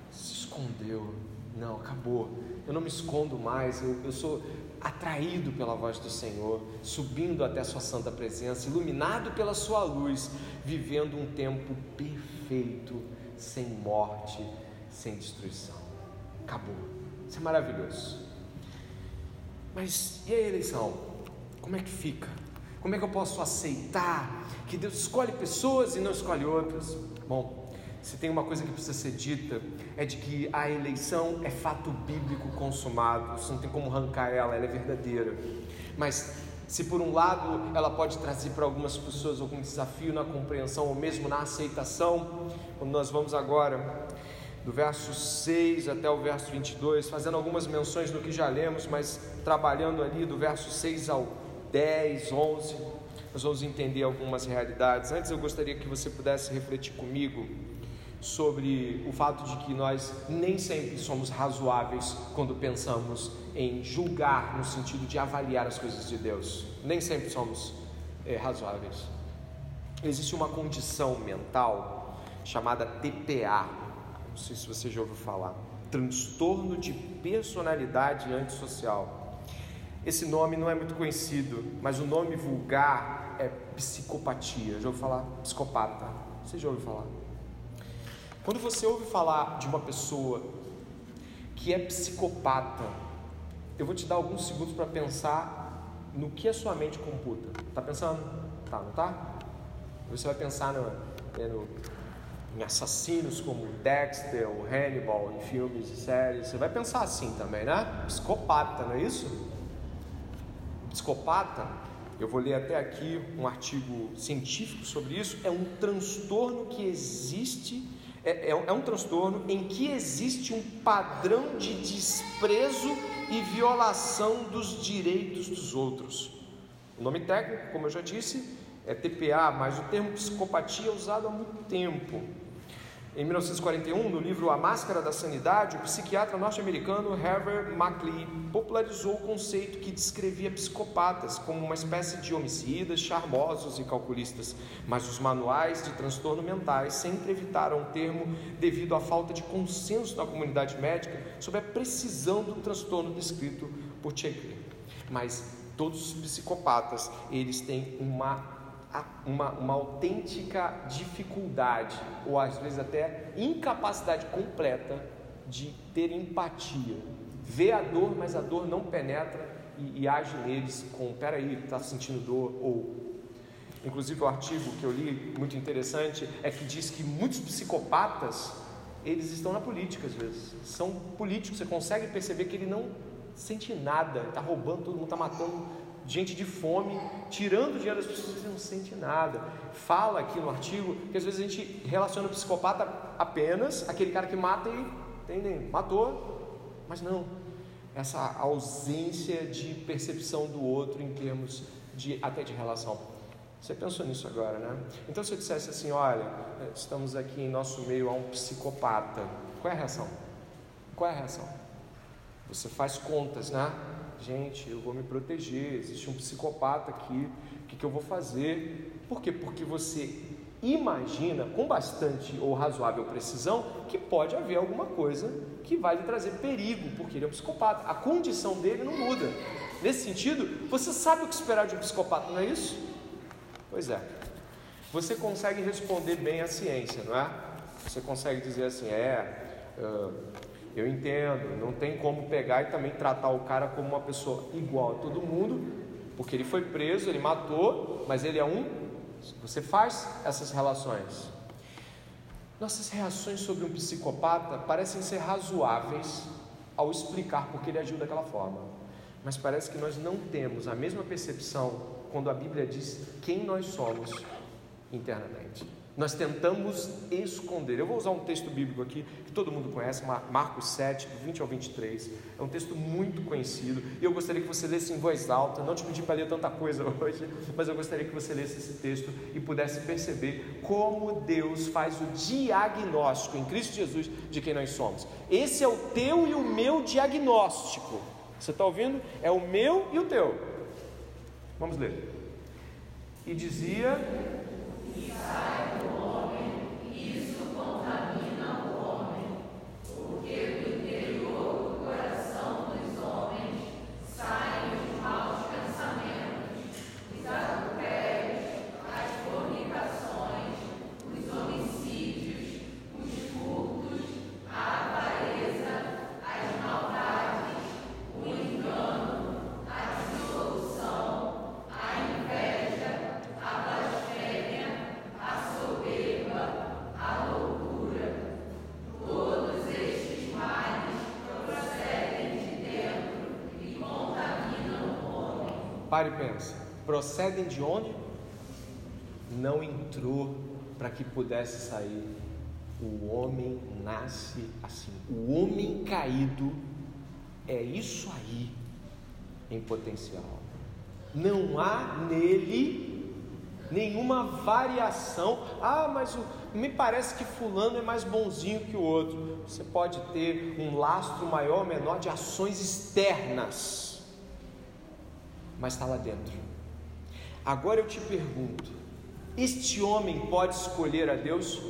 S1: Se escondeu. Não, acabou. Eu não me escondo mais, eu, eu sou atraído pela voz do Senhor, subindo até Sua santa presença, iluminado pela Sua luz, vivendo um tempo perfeito, sem morte, sem destruição. Acabou. Isso é maravilhoso. Mas e a eleição? Como é que fica? Como é que eu posso aceitar que Deus escolhe pessoas e não escolhe outras? Bom, se tem uma coisa que precisa ser dita, é de que a eleição é fato bíblico consumado, você não tem como arrancar ela, ela é verdadeira. Mas se por um lado ela pode trazer para algumas pessoas algum desafio na compreensão ou mesmo na aceitação, quando nós vamos agora do verso 6 até o verso 22, fazendo algumas menções do que já lemos, mas trabalhando ali do verso 6 ao 10, 11, nós vamos entender algumas realidades. Antes eu gostaria que você pudesse refletir comigo sobre o fato de que nós nem sempre somos razoáveis quando pensamos em julgar no sentido de avaliar as coisas de Deus. Nem sempre somos é, razoáveis. Existe uma condição mental chamada TPA. Não sei se você já ouviu falar. Transtorno de personalidade antissocial. Esse nome não é muito conhecido, mas o nome vulgar é psicopatia. Já ouviu falar? Psicopata. Você já ouviu falar? Quando você ouve falar de uma pessoa que é psicopata, eu vou te dar alguns segundos para pensar no que a sua mente computa. Tá pensando? Tá, não tá? Você vai pensar no, né, no, em assassinos como Dexter ou Hannibal em filmes e séries. Você vai pensar assim também, né? Psicopata, não é isso? Psicopata, eu vou ler até aqui um artigo científico sobre isso, é um transtorno que existe é, é, é um transtorno em que existe um padrão de desprezo e violação dos direitos dos outros. O nome técnico, como eu já disse, é TPA, mas o termo psicopatia é usado há muito tempo. Em 1941, no livro A Máscara da Sanidade, o psiquiatra norte-americano Herbert McLean popularizou o conceito que descrevia psicopatas como uma espécie de homicidas charmosos e calculistas, mas os manuais de transtorno mentais sempre evitaram o termo devido à falta de consenso na comunidade médica sobre a precisão do transtorno descrito por Chekley. Mas todos os psicopatas, eles têm uma uma, uma autêntica dificuldade, ou às vezes até incapacidade completa de ter empatia. Vê a dor, mas a dor não penetra e, e age neles com: peraí, está sentindo dor? Ou. Inclusive, o artigo que eu li, muito interessante, é que diz que muitos psicopatas eles estão na política às vezes. São políticos, você consegue perceber que ele não sente nada, está roubando todo mundo, está matando gente de fome, tirando dinheiro das pessoas e não sente nada. Fala aqui no artigo que às vezes a gente relaciona o psicopata apenas aquele cara que mata e entendem, matou, mas não. Essa ausência de percepção do outro em termos de até de relação. Você pensou nisso agora, né? Então se eu dissesse assim, olha, estamos aqui em nosso meio a um psicopata, qual é a reação? Qual é a reação? Você faz contas, né? Gente, eu vou me proteger, existe um psicopata aqui, o que, que eu vou fazer? Por quê? Porque você imagina com bastante ou razoável precisão que pode haver alguma coisa que vai lhe trazer perigo, porque ele é um psicopata. A condição dele não muda. Nesse sentido, você sabe o que esperar de um psicopata, não é isso? Pois é. Você consegue responder bem à ciência, não é? Você consegue dizer assim, é, uh, eu entendo, não tem como pegar e também tratar o cara como uma pessoa igual a todo mundo, porque ele foi preso, ele matou, mas ele é um. Você faz essas relações. Nossas reações sobre um psicopata parecem ser razoáveis ao explicar porque ele agiu daquela forma, mas parece que nós não temos a mesma percepção quando a Bíblia diz quem nós somos internamente. Nós tentamos esconder. Eu vou usar um texto bíblico aqui que todo mundo conhece, Marcos 7, do 20 ao 23. É um texto muito conhecido e eu gostaria que você lesse em voz alta. Não te pedi para ler tanta coisa hoje, mas eu gostaria que você lesse esse texto e pudesse perceber como Deus faz o diagnóstico em Cristo Jesus de quem nós somos. Esse é o teu e o meu diagnóstico. Você está ouvindo? É o meu e o teu. Vamos ler. E dizia He E pensa. Procedem de onde? Não entrou para que pudesse sair. O homem nasce assim. O homem caído é isso aí em potencial. Não há nele nenhuma variação. Ah, mas o, me parece que fulano é mais bonzinho que o outro. Você pode ter um lastro maior ou menor de ações externas mas está lá dentro. Agora eu te pergunto: este homem pode escolher a Deus?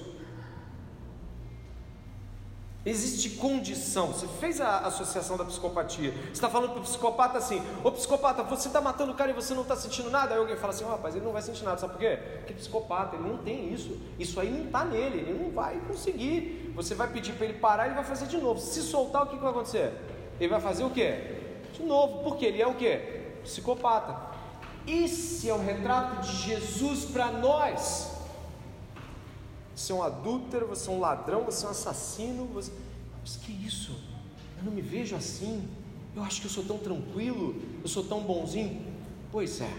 S1: Existe condição. Você fez a associação da psicopatia. Você está falando para o psicopata assim: Ô psicopata, você está matando o cara e você não está sentindo nada. Aí alguém fala assim: oh, rapaz, ele não vai sentir nada. Sabe por quê? Porque psicopata, ele não tem isso. Isso aí não está nele. Ele não vai conseguir. Você vai pedir para ele parar e ele vai fazer de novo. Se soltar, o que, que vai acontecer? Ele vai fazer o quê? De novo. Porque ele é o quê? Psicopata. Esse é o retrato de Jesus para nós. Você é um adúltero, você é um ladrão, você é um assassino. Você... Mas que isso? Eu não me vejo assim. Eu acho que eu sou tão tranquilo, eu sou tão bonzinho. Pois é.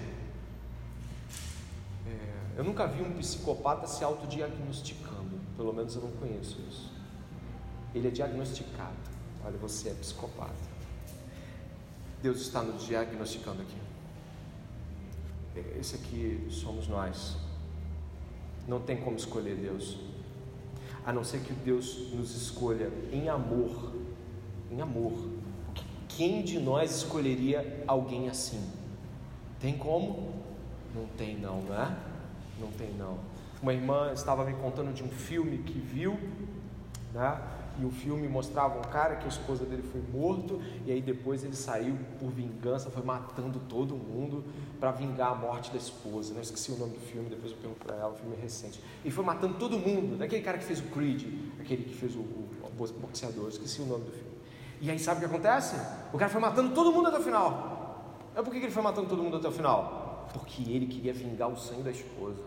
S1: é eu nunca vi um psicopata se autodiagnosticando. Pelo menos eu não conheço isso. Ele é diagnosticado. Olha, você é psicopata. Deus está nos diagnosticando aqui. Esse aqui somos nós. Não tem como escolher Deus, a não ser que Deus nos escolha em amor. Em amor. Quem de nós escolheria alguém assim? Tem como? Não tem, não, não é? Não tem, não. Uma irmã estava me contando de um filme que viu, né? E o filme mostrava um cara que a esposa dele foi morto e aí depois ele saiu por vingança, foi matando todo mundo para vingar a morte da esposa. Né? Eu esqueci o nome do filme, depois eu pergunto para ela, o filme é recente. E foi matando todo mundo, daquele cara que fez o Creed, aquele que fez o, o, boxeador, esqueci o nome do filme. E aí sabe o que acontece? O cara foi matando todo mundo até o final. É por que ele foi matando todo mundo até o final? Porque ele queria vingar o sangue da esposa.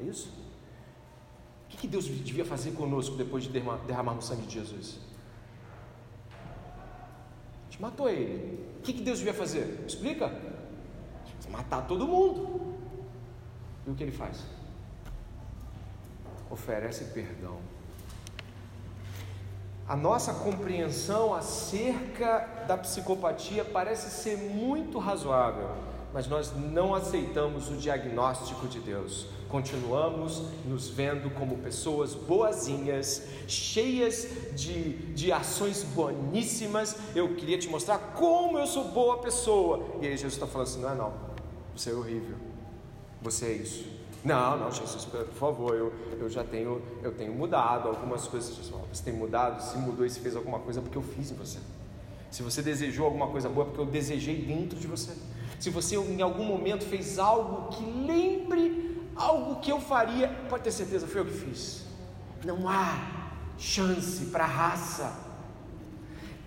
S1: É isso? O que, que Deus devia fazer conosco depois de derramar o sangue de Jesus? A gente matou ele. O que, que Deus devia fazer? Explica. Matar todo mundo. E o que ele faz? Oferece perdão. A nossa compreensão acerca da psicopatia parece ser muito razoável mas nós não aceitamos o diagnóstico de Deus. Continuamos nos vendo como pessoas boazinhas, cheias de, de ações boníssimas. Eu queria te mostrar como eu sou boa pessoa. E aí Jesus está falando assim: não é não, você é horrível, você é isso. Não, não, Jesus, por favor, eu, eu já tenho, eu tenho mudado algumas coisas. Você tem mudado? Se mudou e se fez alguma coisa, porque eu fiz em você. Se você desejou alguma coisa boa, porque eu desejei dentro de você. Se você em algum momento fez algo que lembre algo que eu faria, pode ter certeza, foi eu que fiz. Não há chance para raça.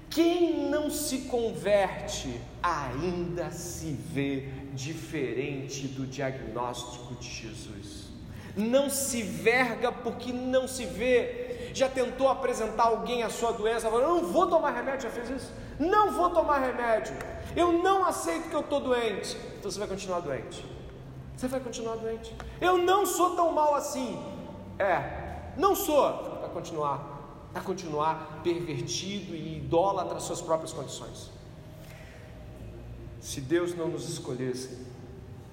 S1: Quem não se converte ainda se vê diferente do diagnóstico de Jesus. Não se verga porque não se vê. Já tentou apresentar alguém a sua doença, falou: não vou tomar remédio, já fez isso? Não vou tomar remédio. Eu não aceito que eu estou doente. Então você vai continuar doente. Você vai continuar doente. Eu não sou tão mal assim. É, não sou. Vai continuar. Vai continuar pervertido e idólatra às suas próprias condições. Se Deus não nos escolhesse,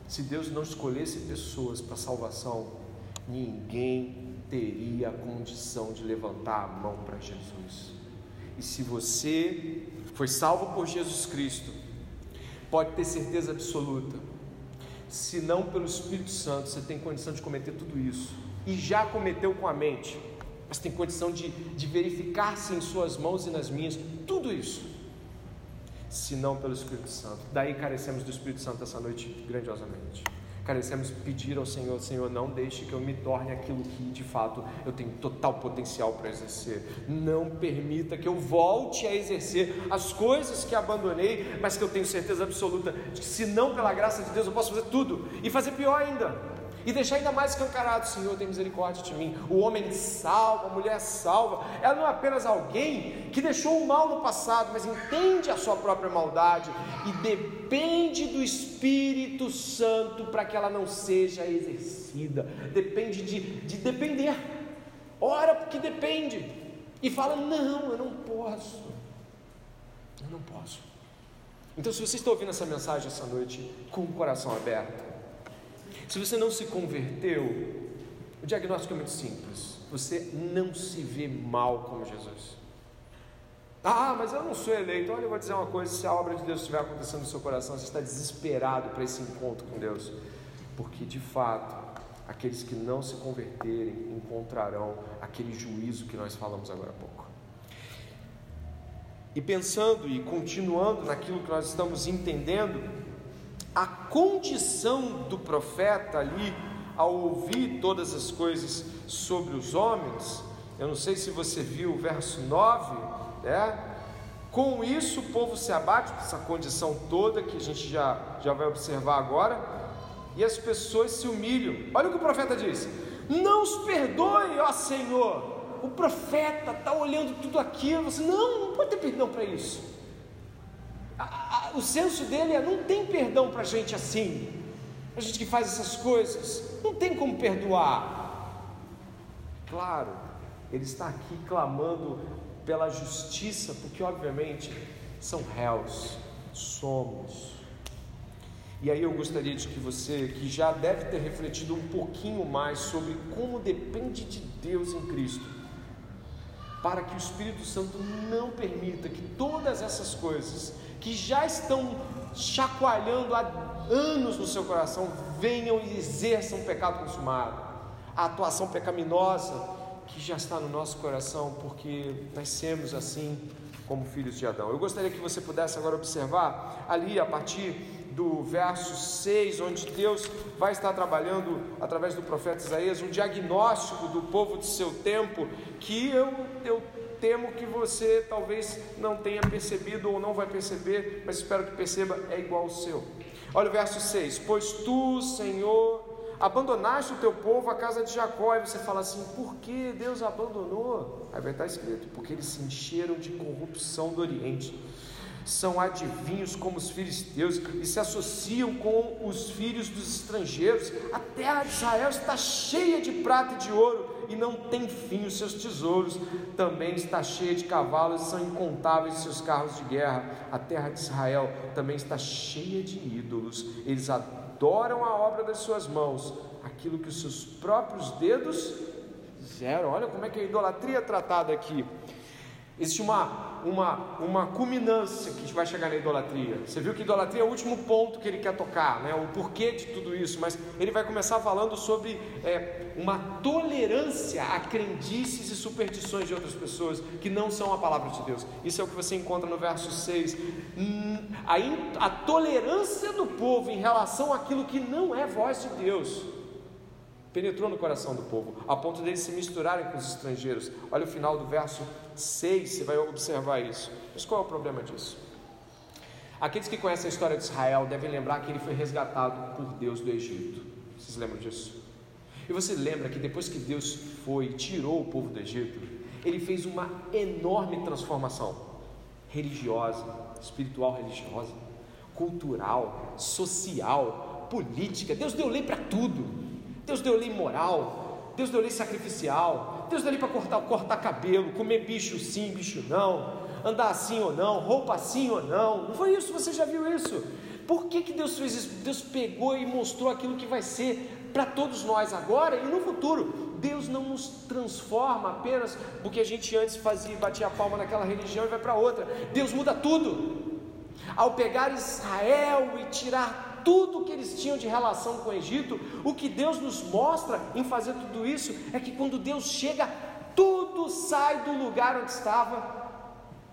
S1: se Deus não escolhesse pessoas para salvação, ninguém teria condição de levantar a mão para Jesus. E se você foi salvo por Jesus Cristo, pode ter certeza absoluta, se não pelo Espírito Santo, você tem condição de cometer tudo isso, e já cometeu com a mente, mas tem condição de, de verificar se em suas mãos e nas minhas, tudo isso senão pelo Espírito Santo. Daí carecemos do Espírito Santo essa noite grandiosamente. Carecemos pedir ao Senhor, Senhor, não deixe que eu me torne aquilo que de fato eu tenho total potencial para exercer. Não permita que eu volte a exercer as coisas que abandonei, mas que eu tenho certeza absoluta de que, se não pela graça de Deus, eu posso fazer tudo e fazer pior ainda e deixar ainda mais escancarado: Senhor, tem misericórdia de mim. O homem salva, a mulher salva. Ela não é apenas alguém que deixou o mal no passado, mas entende a sua própria maldade e depende do Espírito Santo para que ela não seja exercida. Depende de, de depender. Ora porque depende. E fala: Não, eu não posso. Eu não posso. Então, se você está ouvindo essa mensagem essa noite com o coração aberto, se você não se converteu, o diagnóstico é muito simples. Você não se vê mal como Jesus. Ah, mas eu não sou eleito. Olha, eu vou dizer uma coisa: se a obra de Deus estiver acontecendo no seu coração, você está desesperado para esse encontro com Deus. Porque de fato, aqueles que não se converterem encontrarão aquele juízo que nós falamos agora há pouco. E pensando e continuando naquilo que nós estamos entendendo, a condição do profeta ali, ao ouvir todas as coisas sobre os homens, eu não sei se você viu o verso 9, né? Com isso o povo se abate, essa condição toda que a gente já, já vai observar agora, e as pessoas se humilham. Olha o que o profeta diz: Não os perdoe, ó Senhor. O profeta está olhando tudo aquilo, você não, não pode ter perdão para isso a, o senso dele é: não tem perdão para gente assim, a gente que faz essas coisas, não tem como perdoar. Claro, ele está aqui clamando pela justiça, porque obviamente são réus, somos. E aí eu gostaria de que você, que já deve ter refletido um pouquinho mais sobre como depende de Deus em Cristo, para que o Espírito Santo não permita que todas essas coisas que já estão chacoalhando há anos no seu coração, venham e exerçam pecado consumado, a atuação pecaminosa que já está no nosso coração, porque nascemos assim como filhos de Adão. Eu gostaria que você pudesse agora observar ali a partir do verso 6, onde Deus vai estar trabalhando através do profeta Isaías um diagnóstico do povo de seu tempo que eu, eu temo que você talvez não tenha percebido ou não vai perceber, mas espero que perceba, é igual ao seu. Olha o verso 6: Pois tu, Senhor, abandonaste o teu povo, a casa de Jacó, e você fala assim: por que Deus abandonou? Aí vai estar escrito: porque eles se encheram de corrupção do Oriente são adivinhos como os filisteus e se associam com os filhos dos estrangeiros. A terra de Israel está cheia de prata e de ouro e não tem fim os seus tesouros. Também está cheia de cavalos são incontáveis seus carros de guerra. A terra de Israel também está cheia de ídolos. Eles adoram a obra das suas mãos, aquilo que os seus próprios dedos fizeram. Olha como é que a idolatria é tratada aqui. Existe uma, uma, uma culminância que vai chegar na idolatria. Você viu que idolatria é o último ponto que ele quer tocar, né? o porquê de tudo isso, mas ele vai começar falando sobre é, uma tolerância a crendices e superstições de outras pessoas que não são a palavra de Deus. Isso é o que você encontra no verso 6. Hum, a, a tolerância do povo em relação àquilo que não é voz de Deus penetrou no coração do povo, a ponto deles se misturarem com os estrangeiros. Olha o final do verso 6, você vai observar isso. Mas qual é o problema disso? Aqueles que conhecem a história de Israel devem lembrar que ele foi resgatado por Deus do Egito. Vocês lembram disso? E você lembra que depois que Deus foi e tirou o povo do Egito, ele fez uma enorme transformação religiosa, espiritual religiosa, cultural, social, política. Deus deu lei para tudo. Deus deu lei moral. Deus deu lei sacrificial. Deus deu lei para cortar, cortar cabelo, comer bicho sim, bicho não, andar assim ou não, roupa assim ou não. Não foi isso? Você já viu isso? Por que, que Deus fez isso? Deus pegou e mostrou aquilo que vai ser para todos nós agora e no futuro. Deus não nos transforma apenas porque a gente antes fazia, batia a palma naquela religião e vai para outra. Deus muda tudo. Ao pegar Israel e tirar tudo que eles tinham de relação com o Egito, o que Deus nos mostra em fazer tudo isso é que quando Deus chega, tudo sai do lugar onde estava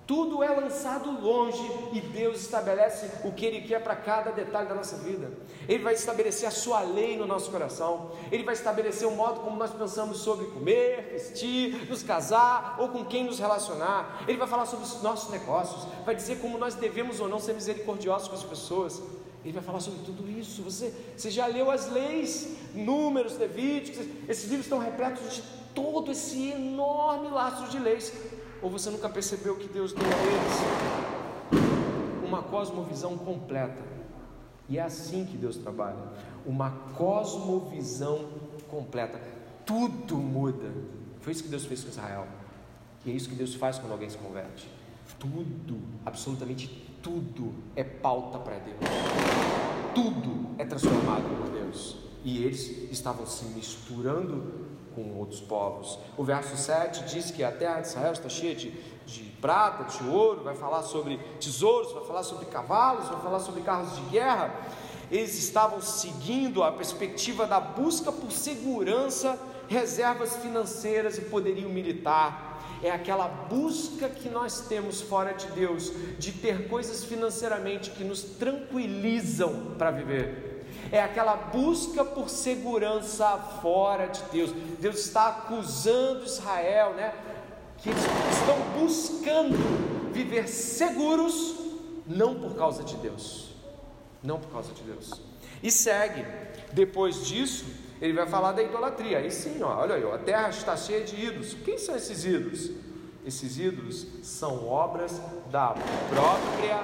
S1: tudo é lançado longe e Deus estabelece o que Ele quer para cada detalhe da nossa vida. Ele vai estabelecer a Sua lei no nosso coração. Ele vai estabelecer o modo como nós pensamos sobre comer, vestir, nos casar ou com quem nos relacionar. Ele vai falar sobre os nossos negócios. Vai dizer como nós devemos ou não ser misericordiosos com as pessoas. Ele vai falar sobre tudo isso. Você, você já leu as leis, números, Levíticos. Esses livros estão repletos de todo esse enorme laço de leis ou você nunca percebeu que Deus deu a eles uma cosmovisão completa? E é assim que Deus trabalha, uma cosmovisão completa. Tudo muda. Foi isso que Deus fez com Israel. E é isso que Deus faz quando alguém se converte. Tudo, absolutamente tudo é pauta para Deus. Tudo é transformado por Deus. E eles estavam se misturando com outros povos. O verso 7 diz que a terra de Israel está cheia de, de prata, de ouro, vai falar sobre tesouros, vai falar sobre cavalos, vai falar sobre carros de guerra. Eles estavam seguindo a perspectiva da busca por segurança, reservas financeiras e poderio militar. É aquela busca que nós temos fora de Deus, de ter coisas financeiramente que nos tranquilizam para viver é aquela busca por segurança fora de Deus. Deus está acusando Israel, né? Que estão buscando viver seguros, não por causa de Deus, não por causa de Deus. E segue, depois disso, ele vai falar da idolatria. Aí sim, ó, olha aí, ó, a terra está cheia de ídolos. Quem são esses ídolos? Esses ídolos são obras da própria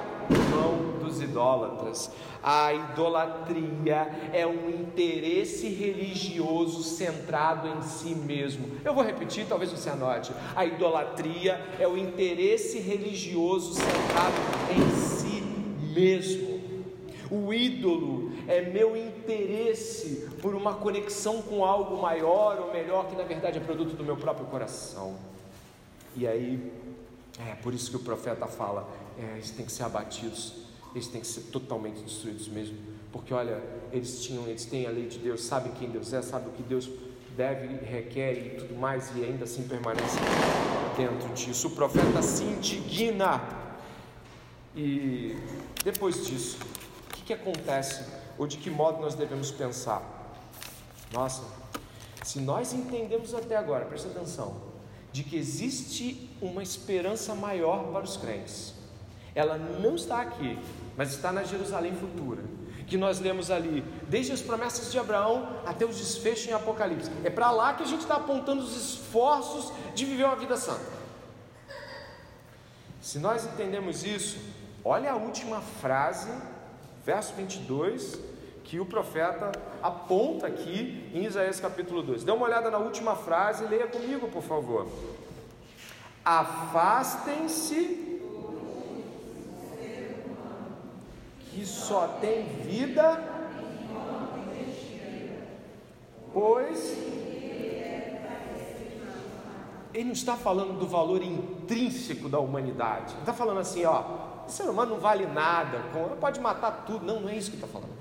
S1: mão dos idólatras. A idolatria é um interesse religioso centrado em si mesmo. Eu vou repetir, talvez você anote. A idolatria é o interesse religioso centrado em si mesmo. O ídolo é meu interesse por uma conexão com algo maior ou melhor, que na verdade é produto do meu próprio coração. E aí, é por isso que o profeta fala: é, eles têm que ser abatidos, eles têm que ser totalmente destruídos mesmo, porque olha, eles tinham, eles têm a lei de Deus, sabem quem Deus é, sabem o que Deus deve, requer e tudo mais, e ainda assim permanecem dentro disso. O profeta se indigna, e depois disso, o que, que acontece, ou de que modo nós devemos pensar? Nossa, se nós entendemos até agora, presta atenção, de que existe uma esperança maior para os crentes. Ela não está aqui, mas está na Jerusalém futura. Que nós lemos ali, desde as promessas de Abraão até os desfechos em Apocalipse. É para lá que a gente está apontando os esforços de viver uma vida santa. Se nós entendemos isso, olha a última frase, verso 22, que o profeta aponta aqui em Isaías capítulo 2. Dê uma olhada na última frase e leia comigo, por favor. Afastem-se que só tem vida, pois ele não está falando do valor intrínseco da humanidade. Ele está falando assim, ó, o ser humano não vale nada, pode matar tudo. Não, não é isso que está falando.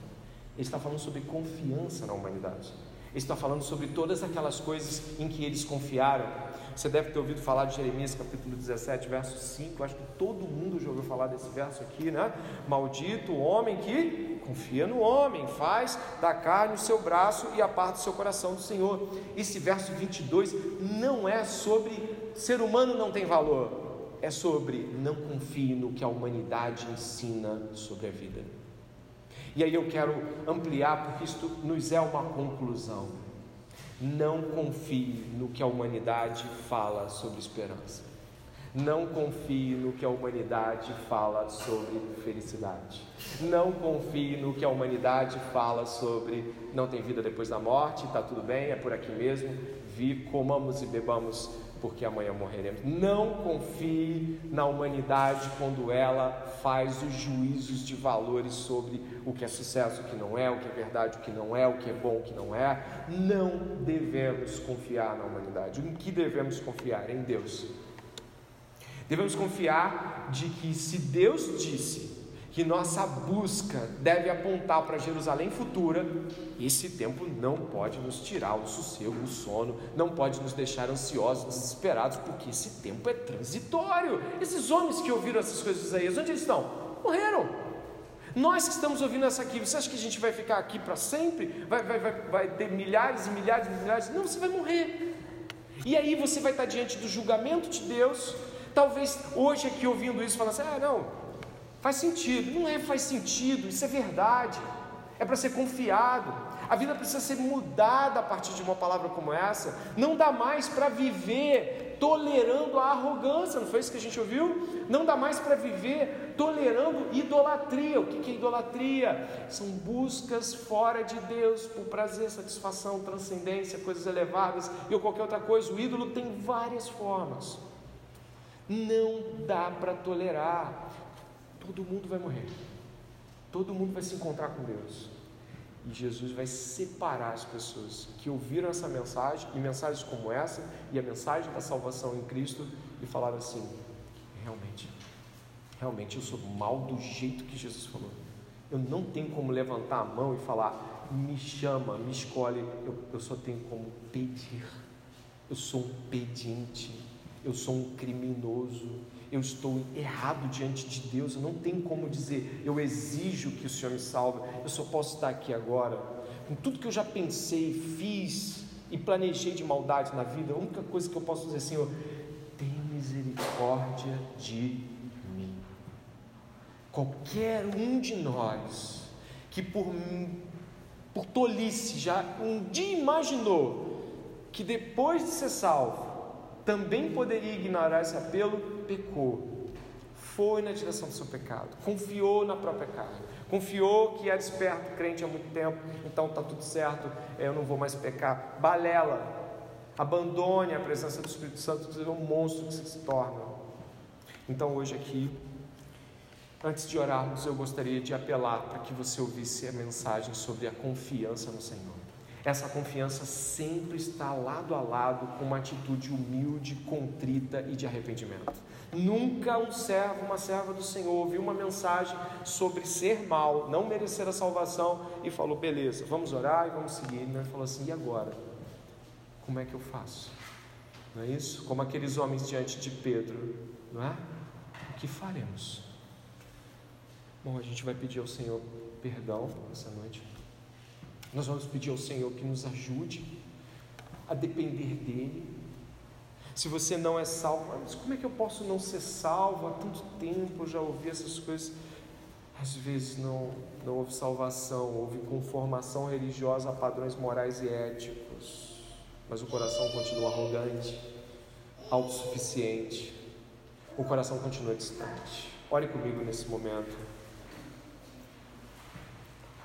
S1: Ele está falando sobre confiança na humanidade. Ele está falando sobre todas aquelas coisas em que eles confiaram. Você deve ter ouvido falar de Jeremias capítulo 17, verso 5. Acho que todo mundo já ouviu falar desse verso aqui, né? Maldito o homem que confia no homem, faz da carne o seu braço e aparta o seu coração do Senhor. Esse verso 22 não é sobre ser humano não tem valor, é sobre não confie no que a humanidade ensina sobre a vida. E aí eu quero ampliar, porque isto nos é uma conclusão. Não confie no que a humanidade fala sobre esperança. Não confie no que a humanidade fala sobre felicidade. Não confie no que a humanidade fala sobre não tem vida depois da morte, está tudo bem, é por aqui mesmo. Vi, comamos e bebamos porque amanhã morreremos. Não confie na humanidade quando ela faz os juízos de valores sobre o que é sucesso, o que não é, o que é verdade, o que não é, o que é bom, o que não é. Não devemos confiar na humanidade. Em que devemos confiar? Em Deus. Devemos confiar de que se Deus disse que nossa busca deve apontar para Jerusalém futura, esse tempo não pode nos tirar o sossego, o sono, não pode nos deixar ansiosos, desesperados, porque esse tempo é transitório. Esses homens que ouviram essas coisas Isaías, onde eles estão? Morreram. Nós que estamos ouvindo essa aqui, você acha que a gente vai ficar aqui para sempre? Vai, vai, vai, vai ter milhares e milhares e milhares? Não, você vai morrer. E aí você vai estar diante do julgamento de Deus. Talvez hoje aqui ouvindo isso, falando assim: ah, não, Faz sentido, não é faz sentido, isso é verdade, é para ser confiado. A vida precisa ser mudada a partir de uma palavra como essa. Não dá mais para viver tolerando a arrogância, não foi isso que a gente ouviu? Não dá mais para viver tolerando idolatria. O que é idolatria? São buscas fora de Deus por prazer, satisfação, transcendência, coisas elevadas e qualquer outra coisa. O ídolo tem várias formas. Não dá para tolerar todo mundo vai morrer. Todo mundo vai se encontrar com Deus. E Jesus vai separar as pessoas que ouviram essa mensagem e mensagens como essa e a mensagem da salvação em Cristo e falaram assim: realmente, realmente eu sou mal do jeito que Jesus falou. Eu não tenho como levantar a mão e falar, me chama, me escolhe. Eu, eu só tenho como pedir. Eu sou um pedinte. Eu sou um criminoso eu estou errado diante de Deus, eu não tenho como dizer, eu exijo que o Senhor me salve, eu só posso estar aqui agora. Com tudo que eu já pensei, fiz e planejei de maldade na vida, a única coisa que eu posso dizer, Senhor, tem misericórdia de mim. Qualquer um de nós que por, por tolice já um dia imaginou que depois de ser salvo, também poderia ignorar esse apelo, pecou, foi na direção do seu pecado, confiou na própria carne, confiou que era esperto, crente há muito tempo, então está tudo certo, eu não vou mais pecar. Balela, abandone a presença do Espírito Santo, você é um monstro que você se torna. Então hoje aqui, antes de orarmos, eu gostaria de apelar para que você ouvisse a mensagem sobre a confiança no Senhor. Essa confiança sempre está lado a lado com uma atitude humilde, contrita e de arrependimento. Nunca um servo, uma serva do Senhor ouviu uma mensagem sobre ser mal, não merecer a salvação e falou: beleza, vamos orar e vamos seguir. Ele falou assim: e agora? Como é que eu faço? Não é isso? Como aqueles homens diante de Pedro, não é? O que faremos? Bom, a gente vai pedir ao Senhor perdão essa noite. Nós vamos pedir ao Senhor que nos ajude a depender dEle, se você não é salvo, mas como é que eu posso não ser salvo? Há tanto tempo eu já ouvi essas coisas. Às vezes não, não houve salvação, houve conformação religiosa a padrões morais e éticos, mas o coração continua arrogante, autossuficiente, o coração continua distante. Ore comigo nesse momento.